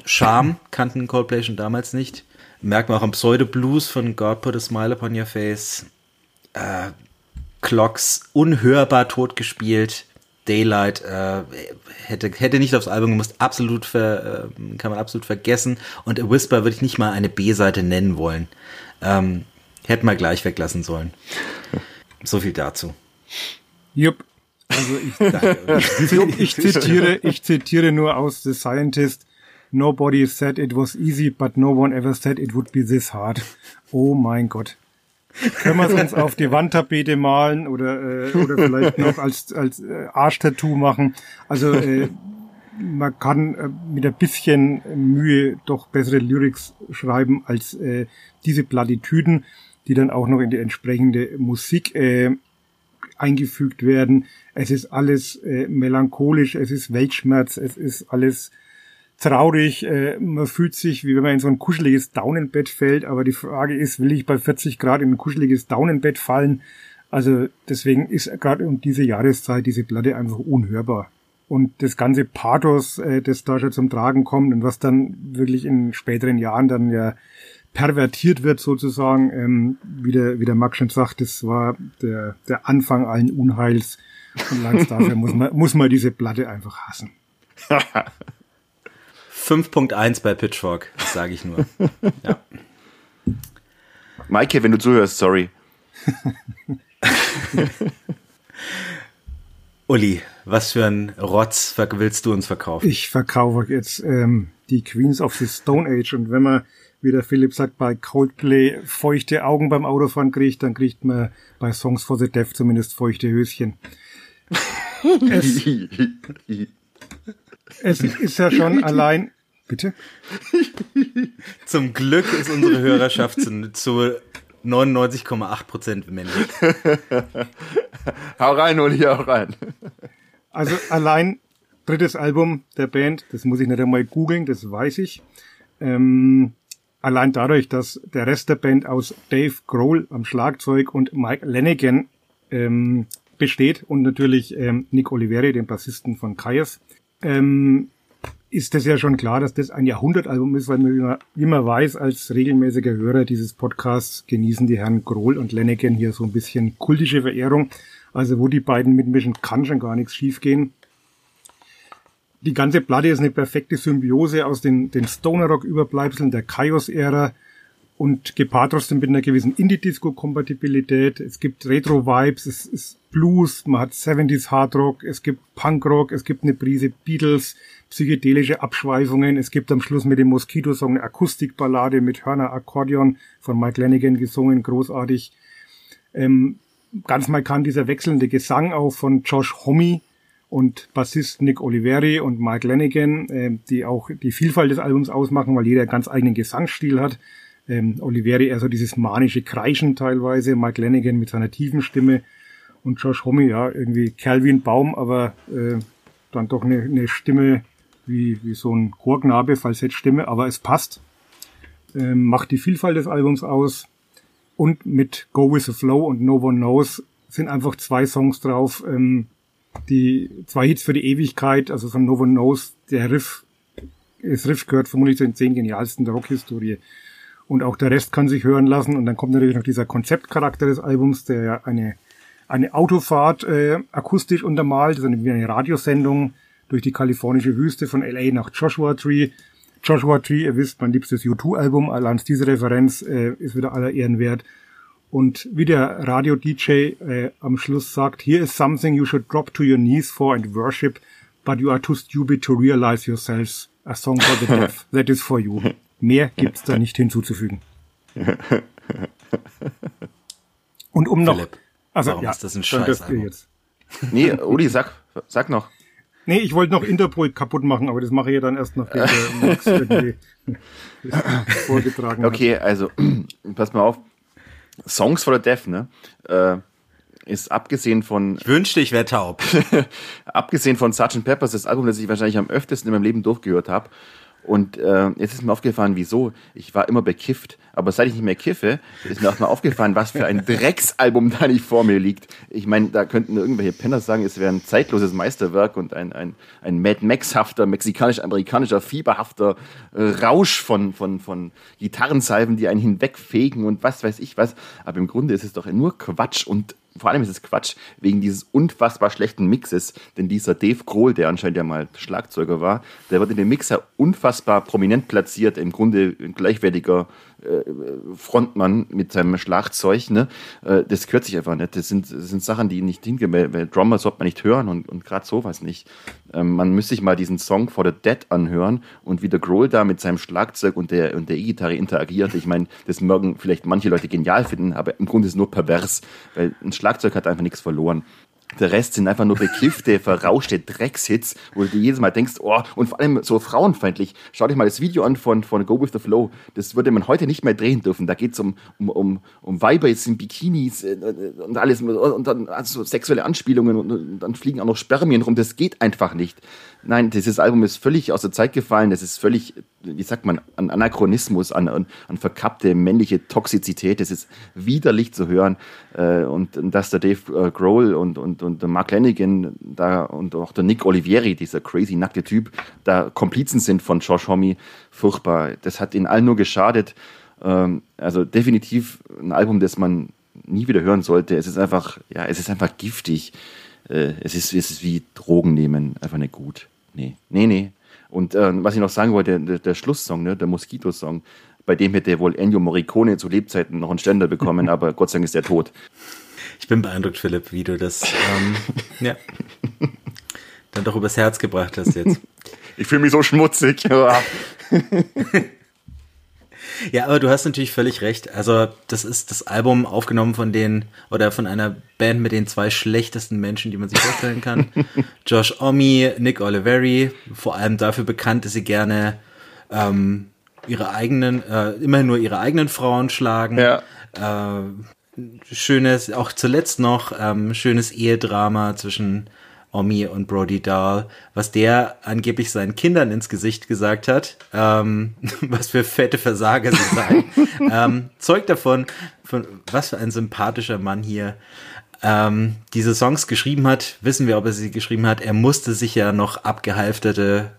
Charme kannten Coldplay schon damals nicht. Merkt man auch am Pseudo-Blues von God Put a Smile Upon Your Face. Äh, Clocks unhörbar tot gespielt. Daylight äh, hätte, hätte nicht aufs Album gemusst, absolut ver, äh, kann man absolut vergessen. Und A Whisper würde ich nicht mal eine B-Seite nennen wollen. Ähm, hätten wir gleich weglassen sollen. So viel dazu. Jupp. Also ich, ich, zitiere, ich zitiere nur aus The Scientist. Nobody said it was easy, but no one ever said it would be this hard. Oh mein Gott. Können wir es uns auf die Wandtapete malen oder, äh, oder vielleicht noch als, als äh, Arschtattoo machen? Also äh, man kann äh, mit ein bisschen Mühe doch bessere Lyrics schreiben als äh, diese Plattitüden, die dann auch noch in die entsprechende Musik äh, eingefügt werden. Es ist alles äh, melancholisch, es ist Weltschmerz, es ist alles traurig. Äh, man fühlt sich, wie wenn man in so ein kuscheliges Daunenbett fällt. Aber die Frage ist, will ich bei 40 Grad in ein kuscheliges Daunenbett fallen? Also deswegen ist gerade um diese Jahreszeit diese Platte einfach unhörbar. Und das ganze Pathos, äh, das da schon zum Tragen kommt und was dann wirklich in späteren Jahren dann ja pervertiert wird sozusagen, ähm, wie, der, wie der Max schon sagt, das war der, der Anfang allen Unheils. Und langs dafür muss man, muss man diese Platte einfach hassen. 5.1 bei Pitchfork, sage ich nur. Ja. Maike, wenn du zuhörst, sorry. Uli, was für ein Rotz willst du uns verkaufen? Ich verkaufe jetzt ähm, die Queens of the Stone Age und wenn man wie der Philipp sagt, bei Coldplay feuchte Augen beim Autofahren kriegt, dann kriegt man bei Songs for the Deaf zumindest feuchte Höschen. es, es ist ja schon allein. Bitte? Zum Glück ist unsere Hörerschaft zu, zu 99,8 Prozent männlich. hau rein, Uli, hau rein. Also allein drittes Album der Band, das muss ich nicht einmal googeln, das weiß ich. Ähm, allein dadurch, dass der Rest der Band aus Dave Grohl am Schlagzeug und Mike Lanigan ähm, besteht und natürlich ähm, Nick Oliveri, den Bassisten von Kaias, ähm, ist das ja schon klar, dass das ein Jahrhundertalbum ist, weil man, wie man weiß, als regelmäßiger Hörer dieses Podcasts genießen die Herren Grohl und Lanigan hier so ein bisschen kultische Verehrung. Also wo die beiden mitmischen, kann schon gar nichts schiefgehen die ganze Platte ist eine perfekte Symbiose aus den, den Stoner Rock Überbleibseln der Chaos-Ära und gepaart trotzdem mit einer gewissen Indie-Disco-Kompatibilität. Es gibt Retro-Vibes, es ist Blues, man hat 70s Hardrock, es gibt Punkrock, es gibt eine Prise Beatles, psychedelische Abschweifungen, es gibt am Schluss mit dem Mosquito-Song eine Akustikballade mit Hörner Akkordeon von Mike Lanigan gesungen, großartig. Ähm, ganz markant dieser wechselnde Gesang auch von Josh Homme und Bassist Nick Oliveri und Mike Lanigan, äh, die auch die Vielfalt des Albums ausmachen, weil jeder ganz eigenen Gesangsstil hat ähm, Oliveri eher so dieses manische Kreischen teilweise, Mike Lanigan mit seiner tiefen Stimme und Josh Homme, ja, irgendwie ein Baum, aber äh, dann doch eine, eine Stimme wie, wie so ein Chorknabe, Falsettstimme, aber es passt. Ähm, macht die Vielfalt des Albums aus. Und mit Go With The Flow und No One Knows sind einfach zwei Songs drauf, ähm, die zwei Hits für die Ewigkeit, also von No One Knows, der Riff, das Riff gehört vermutlich zu den zehn genialsten der Rockhistorie und auch der Rest kann sich hören lassen. Und dann kommt natürlich noch dieser Konzeptcharakter des Albums, der ja eine, eine Autofahrt äh, akustisch untermalt, also wie eine Radiosendung durch die kalifornische Wüste von LA nach Joshua Tree. Joshua Tree, ihr wisst, mein liebstes U2-Album, allein diese Referenz äh, ist wieder aller Ehren wert. Und wie der Radio-DJ äh, am Schluss sagt, here is something you should drop to your knees for and worship, but you are too stupid to realize yourselves. A song for the deaf. That is for you. Mehr gibt's da nicht hinzuzufügen. Und um noch. Philipp, also, warum ja, ist das ein Scheißalbum? jetzt. Nee, Uli, sag, sag noch. Nee, ich wollte noch Interpol kaputt machen, aber das mache ich ja dann erst, nachdem der Max vorgetragen hat. Okay, also, pass mal auf. Songs for the Deaf, ne? Äh, ist abgesehen von, Ich wünschte, ich wäre taub. abgesehen von Sgt. Peppers das Album, das ich wahrscheinlich am öftesten in meinem Leben durchgehört habe. Und äh, jetzt ist mir aufgefallen, wieso. Ich war immer bekifft, aber seit ich nicht mehr kiffe, ist mir auch mal aufgefallen, was für ein Drecksalbum da nicht vor mir liegt. Ich meine, da könnten irgendwelche Penner sagen, es wäre ein zeitloses Meisterwerk und ein, ein, ein Mad Max-hafter, mexikanisch-amerikanischer, fieberhafter äh, Rausch von, von, von Gitarrensalven, die einen hinwegfegen und was weiß ich was. Aber im Grunde ist es doch nur Quatsch und vor allem ist es Quatsch wegen dieses unfassbar schlechten Mixes, denn dieser Dave Grohl, der anscheinend ja mal Schlagzeuger war, der wird in dem Mixer unfassbar prominent platziert, im Grunde ein gleichwertiger Frontmann mit seinem Schlagzeug, ne? Äh, das gehört sich einfach nicht. Das sind, das sind Sachen, die nicht hingehen, Drummer sollte man nicht hören und, und gerade sowas nicht. Ähm, man müsste sich mal diesen Song For the Dead anhören und wie der Grohl da mit seinem Schlagzeug und der und der E-Gitarre interagiert. Ich meine, das mögen vielleicht manche Leute genial finden, aber im Grunde ist es nur pervers, weil ein Schlagzeug hat einfach nichts verloren. Der Rest sind einfach nur bekiffte, verrauschte Dreckshits, wo du dir jedes Mal denkst, oh, und vor allem so frauenfeindlich. Schau dich mal das Video an von, von Go With The Flow. Das würde man heute nicht mehr drehen dürfen. Da geht's um, um, um, um Weiber jetzt in Bikinis äh, und alles und dann also sexuelle Anspielungen und, und dann fliegen auch noch Spermien rum. Das geht einfach nicht. Nein, dieses Album ist völlig aus der Zeit gefallen. Das ist völlig, wie sagt man, an Anachronismus, an, an, an verkappte männliche Toxizität. Das ist widerlich zu hören. Äh, und, dass der Dave äh, Grohl und, und, und der Mark Lanigan da und auch der Nick Olivieri, dieser crazy nackte Typ, da Komplizen sind von Josh Homme, furchtbar. Das hat ihnen allen nur geschadet. Ähm, also definitiv ein Album, das man nie wieder hören sollte. Es ist einfach, ja, es ist einfach giftig. Äh, es, ist, es ist wie Drogen nehmen, einfach nicht gut. Nee, nee, nee. Und äh, was ich noch sagen wollte, der, der Schlusssong, ne, der Mosquito-Song, bei dem hätte wohl Ennio Morricone zu Lebzeiten noch einen Ständer bekommen, aber Gott sei Dank ist er tot. Ich bin beeindruckt, Philipp, wie du das ähm, ja, dann doch übers Herz gebracht hast jetzt. Ich fühle mich so schmutzig. Ja, aber du hast natürlich völlig recht. Also, das ist das Album aufgenommen von den, oder von einer Band mit den zwei schlechtesten Menschen, die man sich vorstellen kann. Josh Omi, Nick Oliveri, vor allem dafür bekannt, dass sie gerne ähm, ihre eigenen, äh, immer nur ihre eigenen Frauen schlagen. Ja. Äh, schönes, auch zuletzt noch, ähm, schönes Ehedrama zwischen Omi und Brody Dahl, was der angeblich seinen Kindern ins Gesicht gesagt hat, ähm, was für fette Versager sie seien, ähm, zeugt davon, von was für ein sympathischer Mann hier ähm, diese Songs geschrieben hat. Wissen wir, ob er sie geschrieben hat. Er musste sich ja noch abgehalfterte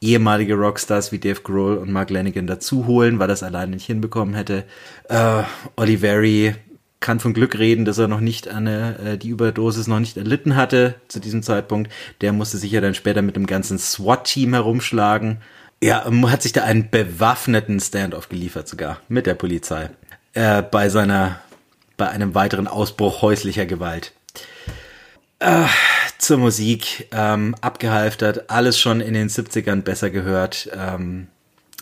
ehemalige Rockstars wie Dave Grohl und Mark Lanigan dazu holen, weil das alleine nicht hinbekommen hätte. Äh, Oliveri kann von Glück reden, dass er noch nicht eine, äh, die Überdosis noch nicht erlitten hatte zu diesem Zeitpunkt. Der musste sich ja dann später mit dem ganzen SWAT-Team herumschlagen. Ja, hat sich da einen bewaffneten Standoff geliefert sogar mit der Polizei äh, bei seiner bei einem weiteren Ausbruch häuslicher Gewalt. Äh, zur Musik, ähm, abgehalftert, alles schon in den 70ern besser gehört, ähm,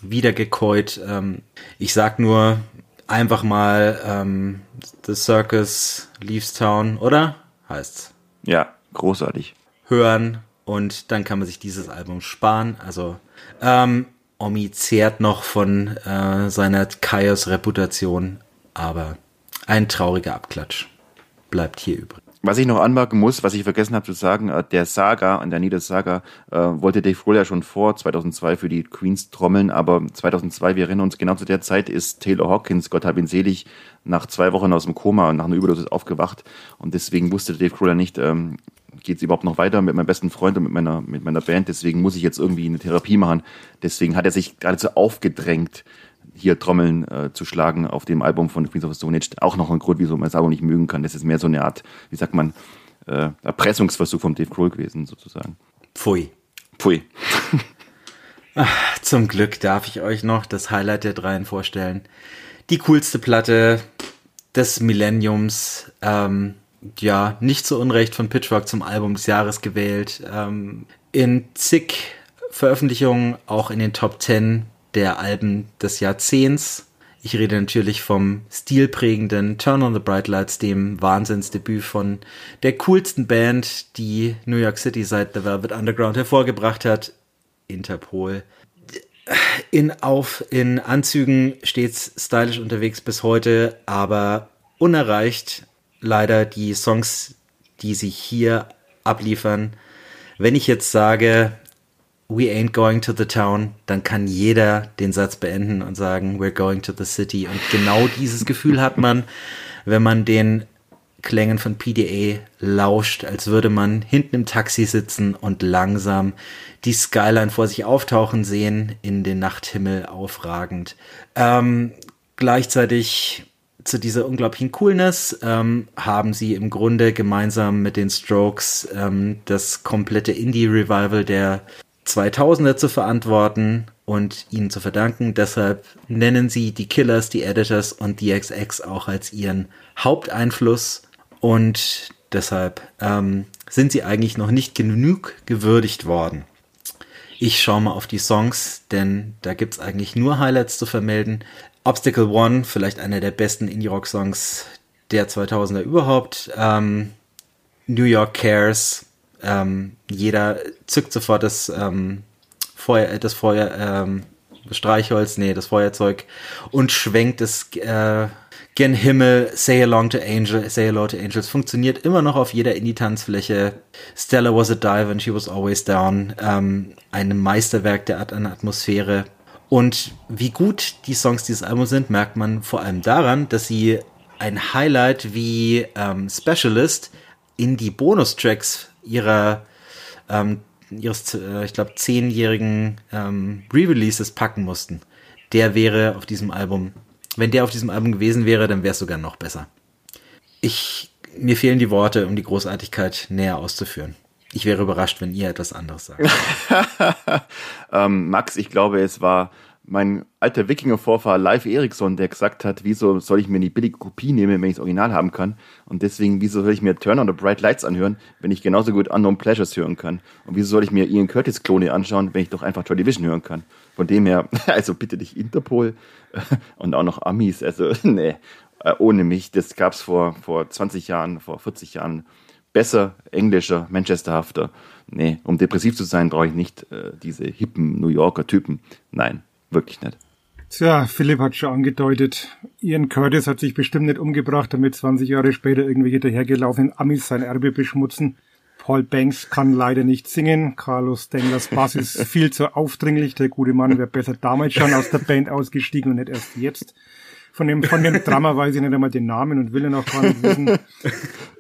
wiedergekäut. Ähm, ich sag nur einfach mal ähm, The Circus Leaves Town, oder? Heißt's. Ja, großartig. Hören und dann kann man sich dieses Album sparen. Also ähm, Omi zehrt noch von äh, seiner Chaos-Reputation, aber ein trauriger Abklatsch bleibt hier übrig. Was ich noch anmerken muss, was ich vergessen habe zu sagen, äh, der Saga, an der Nieder Saga, äh, wollte Dave Grohl ja schon vor 2002 für die Queens trommeln, aber 2002, wir erinnern uns, genau zu der Zeit ist Taylor Hawkins, Gott hab ihn selig, nach zwei Wochen aus dem Koma und nach einer Überdosis aufgewacht und deswegen wusste Dave Grohl ja nicht, ähm, geht es überhaupt noch weiter mit meinem besten Freund und mit meiner, mit meiner Band, deswegen muss ich jetzt irgendwie eine Therapie machen. Deswegen hat er sich geradezu aufgedrängt, hier Trommeln äh, zu schlagen auf dem Album von Queens of the Stone Age. Auch noch ein Grund, wieso man das Album nicht mögen kann. Das ist mehr so eine Art, wie sagt man, äh, Erpressungsversuch von Dave Grohl gewesen, sozusagen. Pfui. Pfui. Ach, zum Glück darf ich euch noch das Highlight der dreien vorstellen. Die coolste Platte des Millenniums. Ähm, ja, nicht zu Unrecht von Pitchfork zum Album des Jahres gewählt. Ähm, in zig Veröffentlichungen, auch in den Top 10 der Alben des Jahrzehnts. Ich rede natürlich vom stilprägenden Turn on the Bright Lights, dem Wahnsinnsdebüt von der coolsten Band, die New York City seit The Velvet Underground hervorgebracht hat, Interpol. In, auf, in Anzügen stets stylisch unterwegs bis heute, aber unerreicht leider die Songs, die sich hier abliefern. Wenn ich jetzt sage, we ain't going to the town, dann kann jeder den Satz beenden und sagen, we're going to the city. Und genau dieses Gefühl hat man, wenn man den Klängen von PDA lauscht, als würde man hinten im Taxi sitzen und langsam die Skyline vor sich auftauchen sehen, in den Nachthimmel aufragend. Ähm, gleichzeitig zu dieser unglaublichen Coolness ähm, haben sie im Grunde gemeinsam mit den Strokes ähm, das komplette Indie-Revival der 2000er zu verantworten und ihnen zu verdanken. Deshalb nennen sie die Killers, die Editors und die XX auch als ihren Haupteinfluss und deshalb ähm, sind sie eigentlich noch nicht genug gewürdigt worden. Ich schaue mal auf die Songs, denn da gibt's eigentlich nur Highlights zu vermelden. Obstacle One, vielleicht einer der besten Indie-Rock-Songs der 2000er überhaupt. Ähm, New York Cares, ähm, jeder zückt sofort das ähm, Feuer, äh, das Feuer, ähm, Streichholz, nee, das Feuerzeug und schwenkt es äh, gen Himmel. Say Along to Angel, Say Hello to Angels funktioniert immer noch auf jeder Indie-Tanzfläche. Stella was a dive and she was always down. Ähm, ein Meisterwerk der Art an Atmosphäre. Und wie gut die Songs dieses Albums sind, merkt man vor allem daran, dass sie ein Highlight wie ähm, Specialist in die Bonustracks ihrer ähm, ihres, äh, ich glaube, zehnjährigen ähm, Re-Releases packen mussten. Der wäre auf diesem Album, wenn der auf diesem Album gewesen wäre, dann wäre es sogar noch besser. Ich, mir fehlen die Worte, um die Großartigkeit näher auszuführen. Ich wäre überrascht, wenn ihr etwas anderes sagt. ähm, Max, ich glaube, es war mein alter Wikinger-Vorfahr Live Eriksson, der gesagt hat, wieso soll ich mir die billige Kopie nehmen, wenn ich das Original haben kann? Und deswegen, wieso soll ich mir Turn on the Bright Lights anhören, wenn ich genauso gut Unknown Pleasures hören kann? Und wieso soll ich mir Ian Curtis-Klone anschauen, wenn ich doch einfach Joy Division hören kann? Von dem her, also bitte dich Interpol und auch noch Amis, also nee, äh, ohne mich, das gab's vor, vor 20 Jahren, vor 40 Jahren besser, englischer, Manchesterhafter. Nee, um depressiv zu sein, brauche ich nicht äh, diese hippen New Yorker Typen. Nein, Wirklich nicht. Tja, Philipp hat schon angedeutet, Ian Curtis hat sich bestimmt nicht umgebracht, damit 20 Jahre später irgendwelche dahergelaufenen Amis sein Erbe beschmutzen. Paul Banks kann leider nicht singen. Carlos Denglers Bass ist viel zu aufdringlich. Der gute Mann wäre besser damals schon aus der Band ausgestiegen und nicht erst jetzt. Von dem, von dem Drama weiß ich nicht einmal den Namen und will ihn auch gar nicht wissen.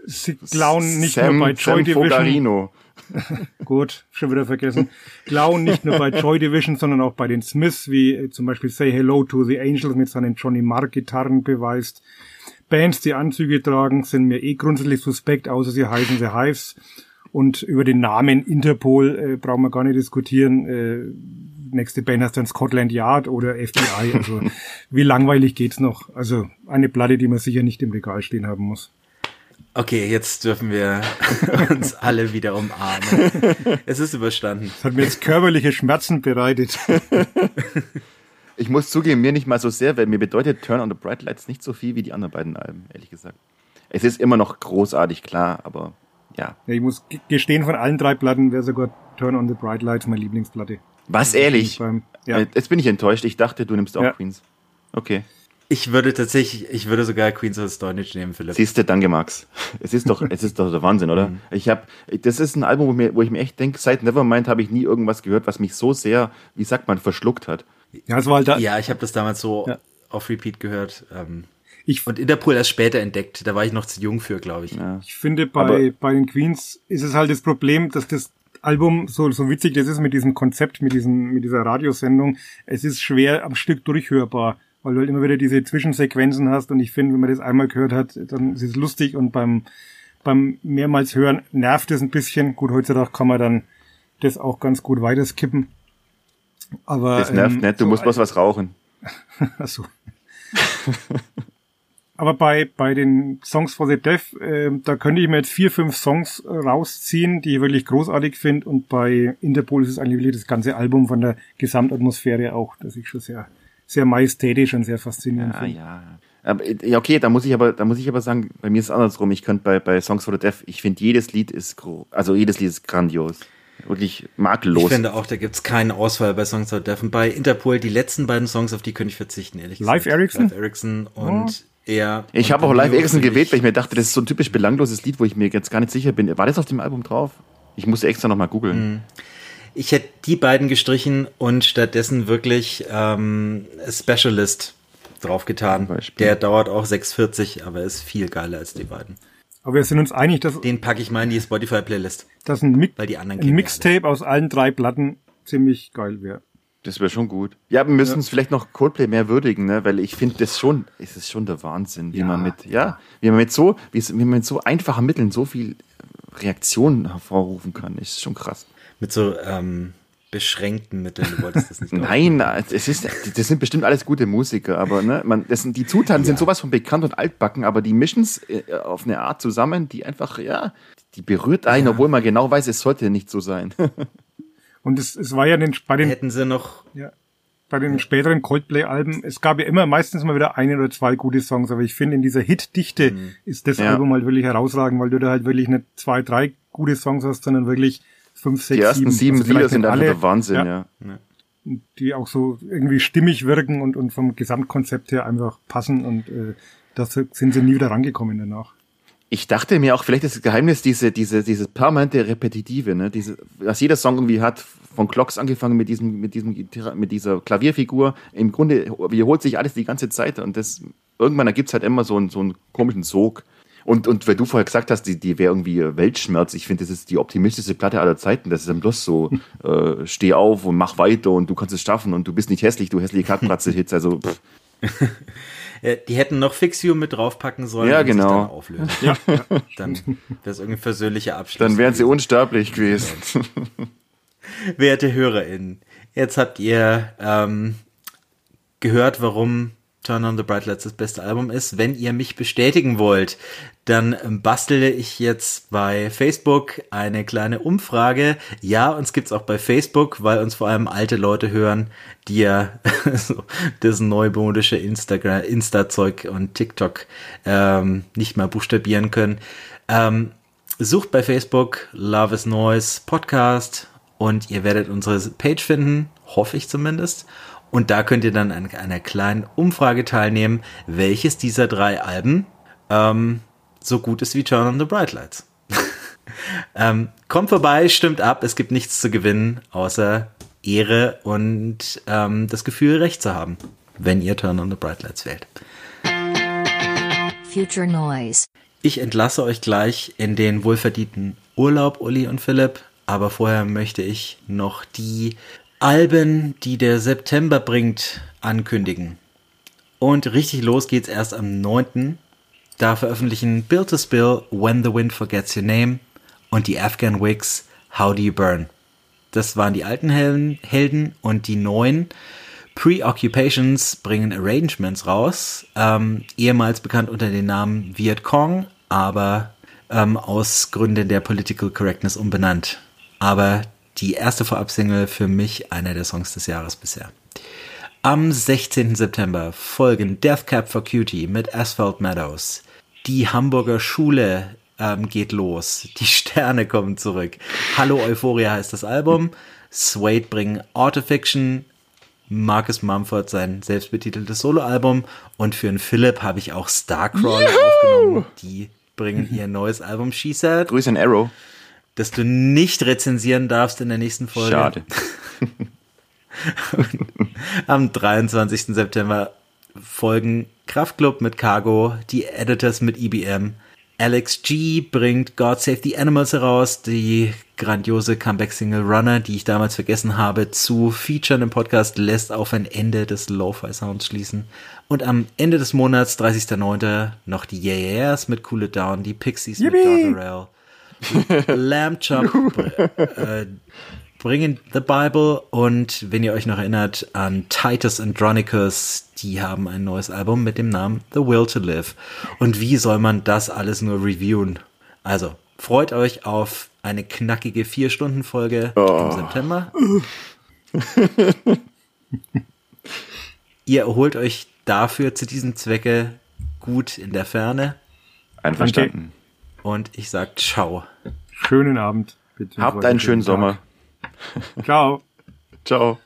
Sie klauen nicht Sam, nur bei Joy Sam Division. Fogarino. Gut, schon wieder vergessen. Klauen nicht nur bei Joy Division, sondern auch bei den Smiths, wie äh, zum Beispiel Say Hello to the Angels mit seinen Johnny Mark Gitarren beweist. Bands, die Anzüge tragen, sind mir eh grundsätzlich suspekt, außer sie heißen The Hives. Und über den Namen Interpol äh, brauchen wir gar nicht diskutieren. Äh, nächste Band heißt dann Scotland Yard oder FBI. Also wie langweilig geht's noch? Also eine Platte, die man sicher nicht im Regal stehen haben muss. Okay, jetzt dürfen wir uns alle wieder umarmen. Es ist überstanden. Das hat mir jetzt körperliche Schmerzen bereitet. Ich muss zugeben, mir nicht mal so sehr, weil mir bedeutet Turn on the Bright Lights nicht so viel wie die anderen beiden Alben, ehrlich gesagt. Es ist immer noch großartig, klar, aber ja. ja ich muss gestehen, von allen drei Platten wäre sogar Turn on the Bright Lights meine Lieblingsplatte. Was, ehrlich? Beim, ja. Äh, jetzt bin ich enttäuscht. Ich dachte, du nimmst auch ja. Queens. Okay. Ich würde tatsächlich, ich würde sogar Queens of Stone nehmen, Philipp. Siehst du, danke Max. Es ist doch, es ist doch der Wahnsinn, oder? Mhm. Ich habe, das ist ein Album, wo, mir, wo ich mir echt denke, seit Nevermind habe ich nie irgendwas gehört, was mich so sehr, wie sagt man, verschluckt hat. Ja, das war halt da ja ich habe das damals so ja. auf Repeat gehört. Ähm, ich, und Interpol erst später entdeckt. Da war ich noch zu jung für, glaube ich. Ja. Ich finde, bei, bei den Queens ist es halt das Problem, dass das Album, so, so witzig das ist mit diesem Konzept, mit, diesem, mit dieser Radiosendung, es ist schwer am Stück durchhörbar weil du halt immer wieder diese Zwischensequenzen hast und ich finde, wenn man das einmal gehört hat, dann ist es lustig und beim, beim mehrmals hören nervt es ein bisschen. Gut, heutzutage kann man dann das auch ganz gut weiterskippen. Aber, das nervt ähm, nicht, du so musst was was rauchen. Achso. Aber bei, bei den Songs for the Deaf, äh, da könnte ich mir jetzt vier, fünf Songs rausziehen, die ich wirklich großartig finde. Und bei Interpol ist es eigentlich wirklich das ganze Album von der Gesamtatmosphäre auch, das ich schon sehr sehr majestätisch und sehr faszinierend ja, finde. Ja, aber, ja, okay, da muss ich aber, da muss ich aber sagen, bei mir ist es andersrum. Ich könnte bei, bei Songs for the Deaf, ich finde jedes Lied ist, also jedes Lied ist grandios. Wirklich makellos. Ich finde auch, da gibt's keinen Ausfall bei Songs for the Deaf. Und bei Interpol, die letzten beiden Songs, auf die könnte ich verzichten, ehrlich gesagt. Live Ericsson? Live Ericsson und oh. eher. Ich habe auch Live Ericsson gewählt, weil ich mir dachte, das ist so ein typisch belangloses Lied, wo ich mir jetzt gar nicht sicher bin. War das auf dem Album drauf? Ich musste extra nochmal googeln. Mhm. Ich hätte die beiden gestrichen und stattdessen wirklich ähm, Specialist draufgetan. Der dauert auch 6,40, aber ist viel geiler als die beiden. Aber wir sind uns einig, dass... Den packe ich mal in die Spotify-Playlist. Dass ein, Mi ein Mixtape aus allen drei Platten ziemlich geil wäre. Das wäre schon gut. Ja, wir müssen es vielleicht noch Coldplay mehr würdigen, ne? weil ich finde das schon, es ist schon der Wahnsinn, wie ja. man mit, ja, wie man mit so, wie, wie man mit so einfachen Mitteln so viel Reaktionen hervorrufen kann, ist schon krass mit so ähm, beschränkten Mitteln. Du wolltest das nicht. Nein, es ist, das sind bestimmt alles gute Musiker, aber ne, man, das sind, die Zutaten ja. sind sowas von bekannt und altbacken, aber die mischen es äh, auf eine Art zusammen, die einfach, ja, die berührt einen, ja. obwohl man genau weiß, es sollte nicht so sein. und es, es war ja den, bei den. Hätten sie noch. Ja, bei den späteren Coldplay-Alben, es gab ja immer meistens mal wieder ein oder zwei gute Songs, aber ich finde, in dieser Hit-Dichte mhm. ist das ja. Album halt wirklich herausragend, weil du da halt wirklich nicht zwei, drei gute Songs hast, sondern wirklich fünf, sechs, Die ersten sieben, sieben also Lieder sind alle, einfach der Wahnsinn, ja. ja. Die auch so irgendwie stimmig wirken und, und vom Gesamtkonzept her einfach passen und äh, da sind sie nie wieder rangekommen danach. Ich dachte mir auch, vielleicht ist das Geheimnis diese, diese, diese permanente Repetitive, ne? Diese, was jeder Song irgendwie hat, von Clocks angefangen mit diesem, mit diesem, mit dieser Klavierfigur. Im Grunde wiederholt sich alles die ganze Zeit und das, irgendwann ergibt es halt immer so einen, so einen komischen Sog. Und, und weil du vorher gesagt hast, die, die wäre irgendwie Weltschmerz, ich finde, das ist die optimistischste Platte aller Zeiten. Das ist dann bloß so, äh, steh auf und mach weiter und du kannst es schaffen und du bist nicht hässlich, du hässliche Kackbratze-Hits, also pff. Die hätten noch Fix You mit draufpacken sollen ja, genau. dann auflösen. Ja, Dann wäre es irgendwie versöhnlicher Abschluss. Dann wären sie unsterblich gewesen. Werte HörerInnen, jetzt habt ihr ähm, gehört, warum Turn on the Bright Lights das beste Album ist. Wenn ihr mich bestätigen wollt, dann bastele ich jetzt bei Facebook eine kleine Umfrage. Ja, uns gibt's auch bei Facebook, weil uns vor allem alte Leute hören, die ja so das neumodische Instagram, Insta-Zeug und TikTok ähm, nicht mal buchstabieren können. Ähm, sucht bei Facebook Love is Noise Podcast und ihr werdet unsere Page finden, hoffe ich zumindest. Und da könnt ihr dann an einer kleinen Umfrage teilnehmen, welches dieser drei Alben ähm, so gut ist wie Turn on the Bright Lights. ähm, kommt vorbei, stimmt ab, es gibt nichts zu gewinnen, außer Ehre und ähm, das Gefühl, Recht zu haben, wenn ihr Turn on the Bright Lights wählt. Future Noise. Ich entlasse euch gleich in den wohlverdienten Urlaub, Uli und Philipp, aber vorher möchte ich noch die Alben, die der September bringt, ankündigen. Und richtig los geht's erst am 9. Da veröffentlichen Build to Spill When the Wind Forgets Your Name und die Afghan Wigs How Do You Burn. Das waren die alten Helden, Helden und die neuen Preoccupations bringen Arrangements raus, ähm, ehemals bekannt unter dem Namen Viet Cong, aber ähm, aus Gründen der Political Correctness umbenannt. Aber die erste Vorabsingle für mich einer der Songs des Jahres bisher. Am 16. September folgen Death Cab for Cutie mit Asphalt Meadows. Die Hamburger Schule ähm, geht los. Die Sterne kommen zurück. Hallo Euphoria heißt das Album. Suede bringen Autofiction. Marcus Mumford sein selbstbetiteltes Soloalbum. Und für einen Philipp habe ich auch Starcrawler aufgenommen. Die bringen ihr neues Album She Said. Grüße an Arrow. Das du nicht rezensieren darfst in der nächsten Folge. Schade. Am 23. September folgen Kraftklub mit Cargo, die Editors mit IBM. Alex G bringt God Save the Animals heraus, die grandiose Comeback-Single Runner, die ich damals vergessen habe zu featuren im Podcast, lässt auf ein Ende des Lo-Fi-Sounds schließen. Und am Ende des Monats, 30.09., noch die Yeah Yeahs mit Cool It Down, die Pixies Yippie! mit Doggerel, Lamb Chop äh, bringen The Bible und wenn ihr euch noch erinnert an Titus Andronicus, die haben ein neues Album mit dem Namen The Will to Live. Und wie soll man das alles nur reviewen? Also, freut euch auf eine knackige 4-Stunden-Folge im September. ihr erholt euch dafür zu diesem Zwecke gut in der Ferne Einverstanden. und ich sag ciao. Schönen Abend. Habt einen schönen Sommer. Ciao. Ciao.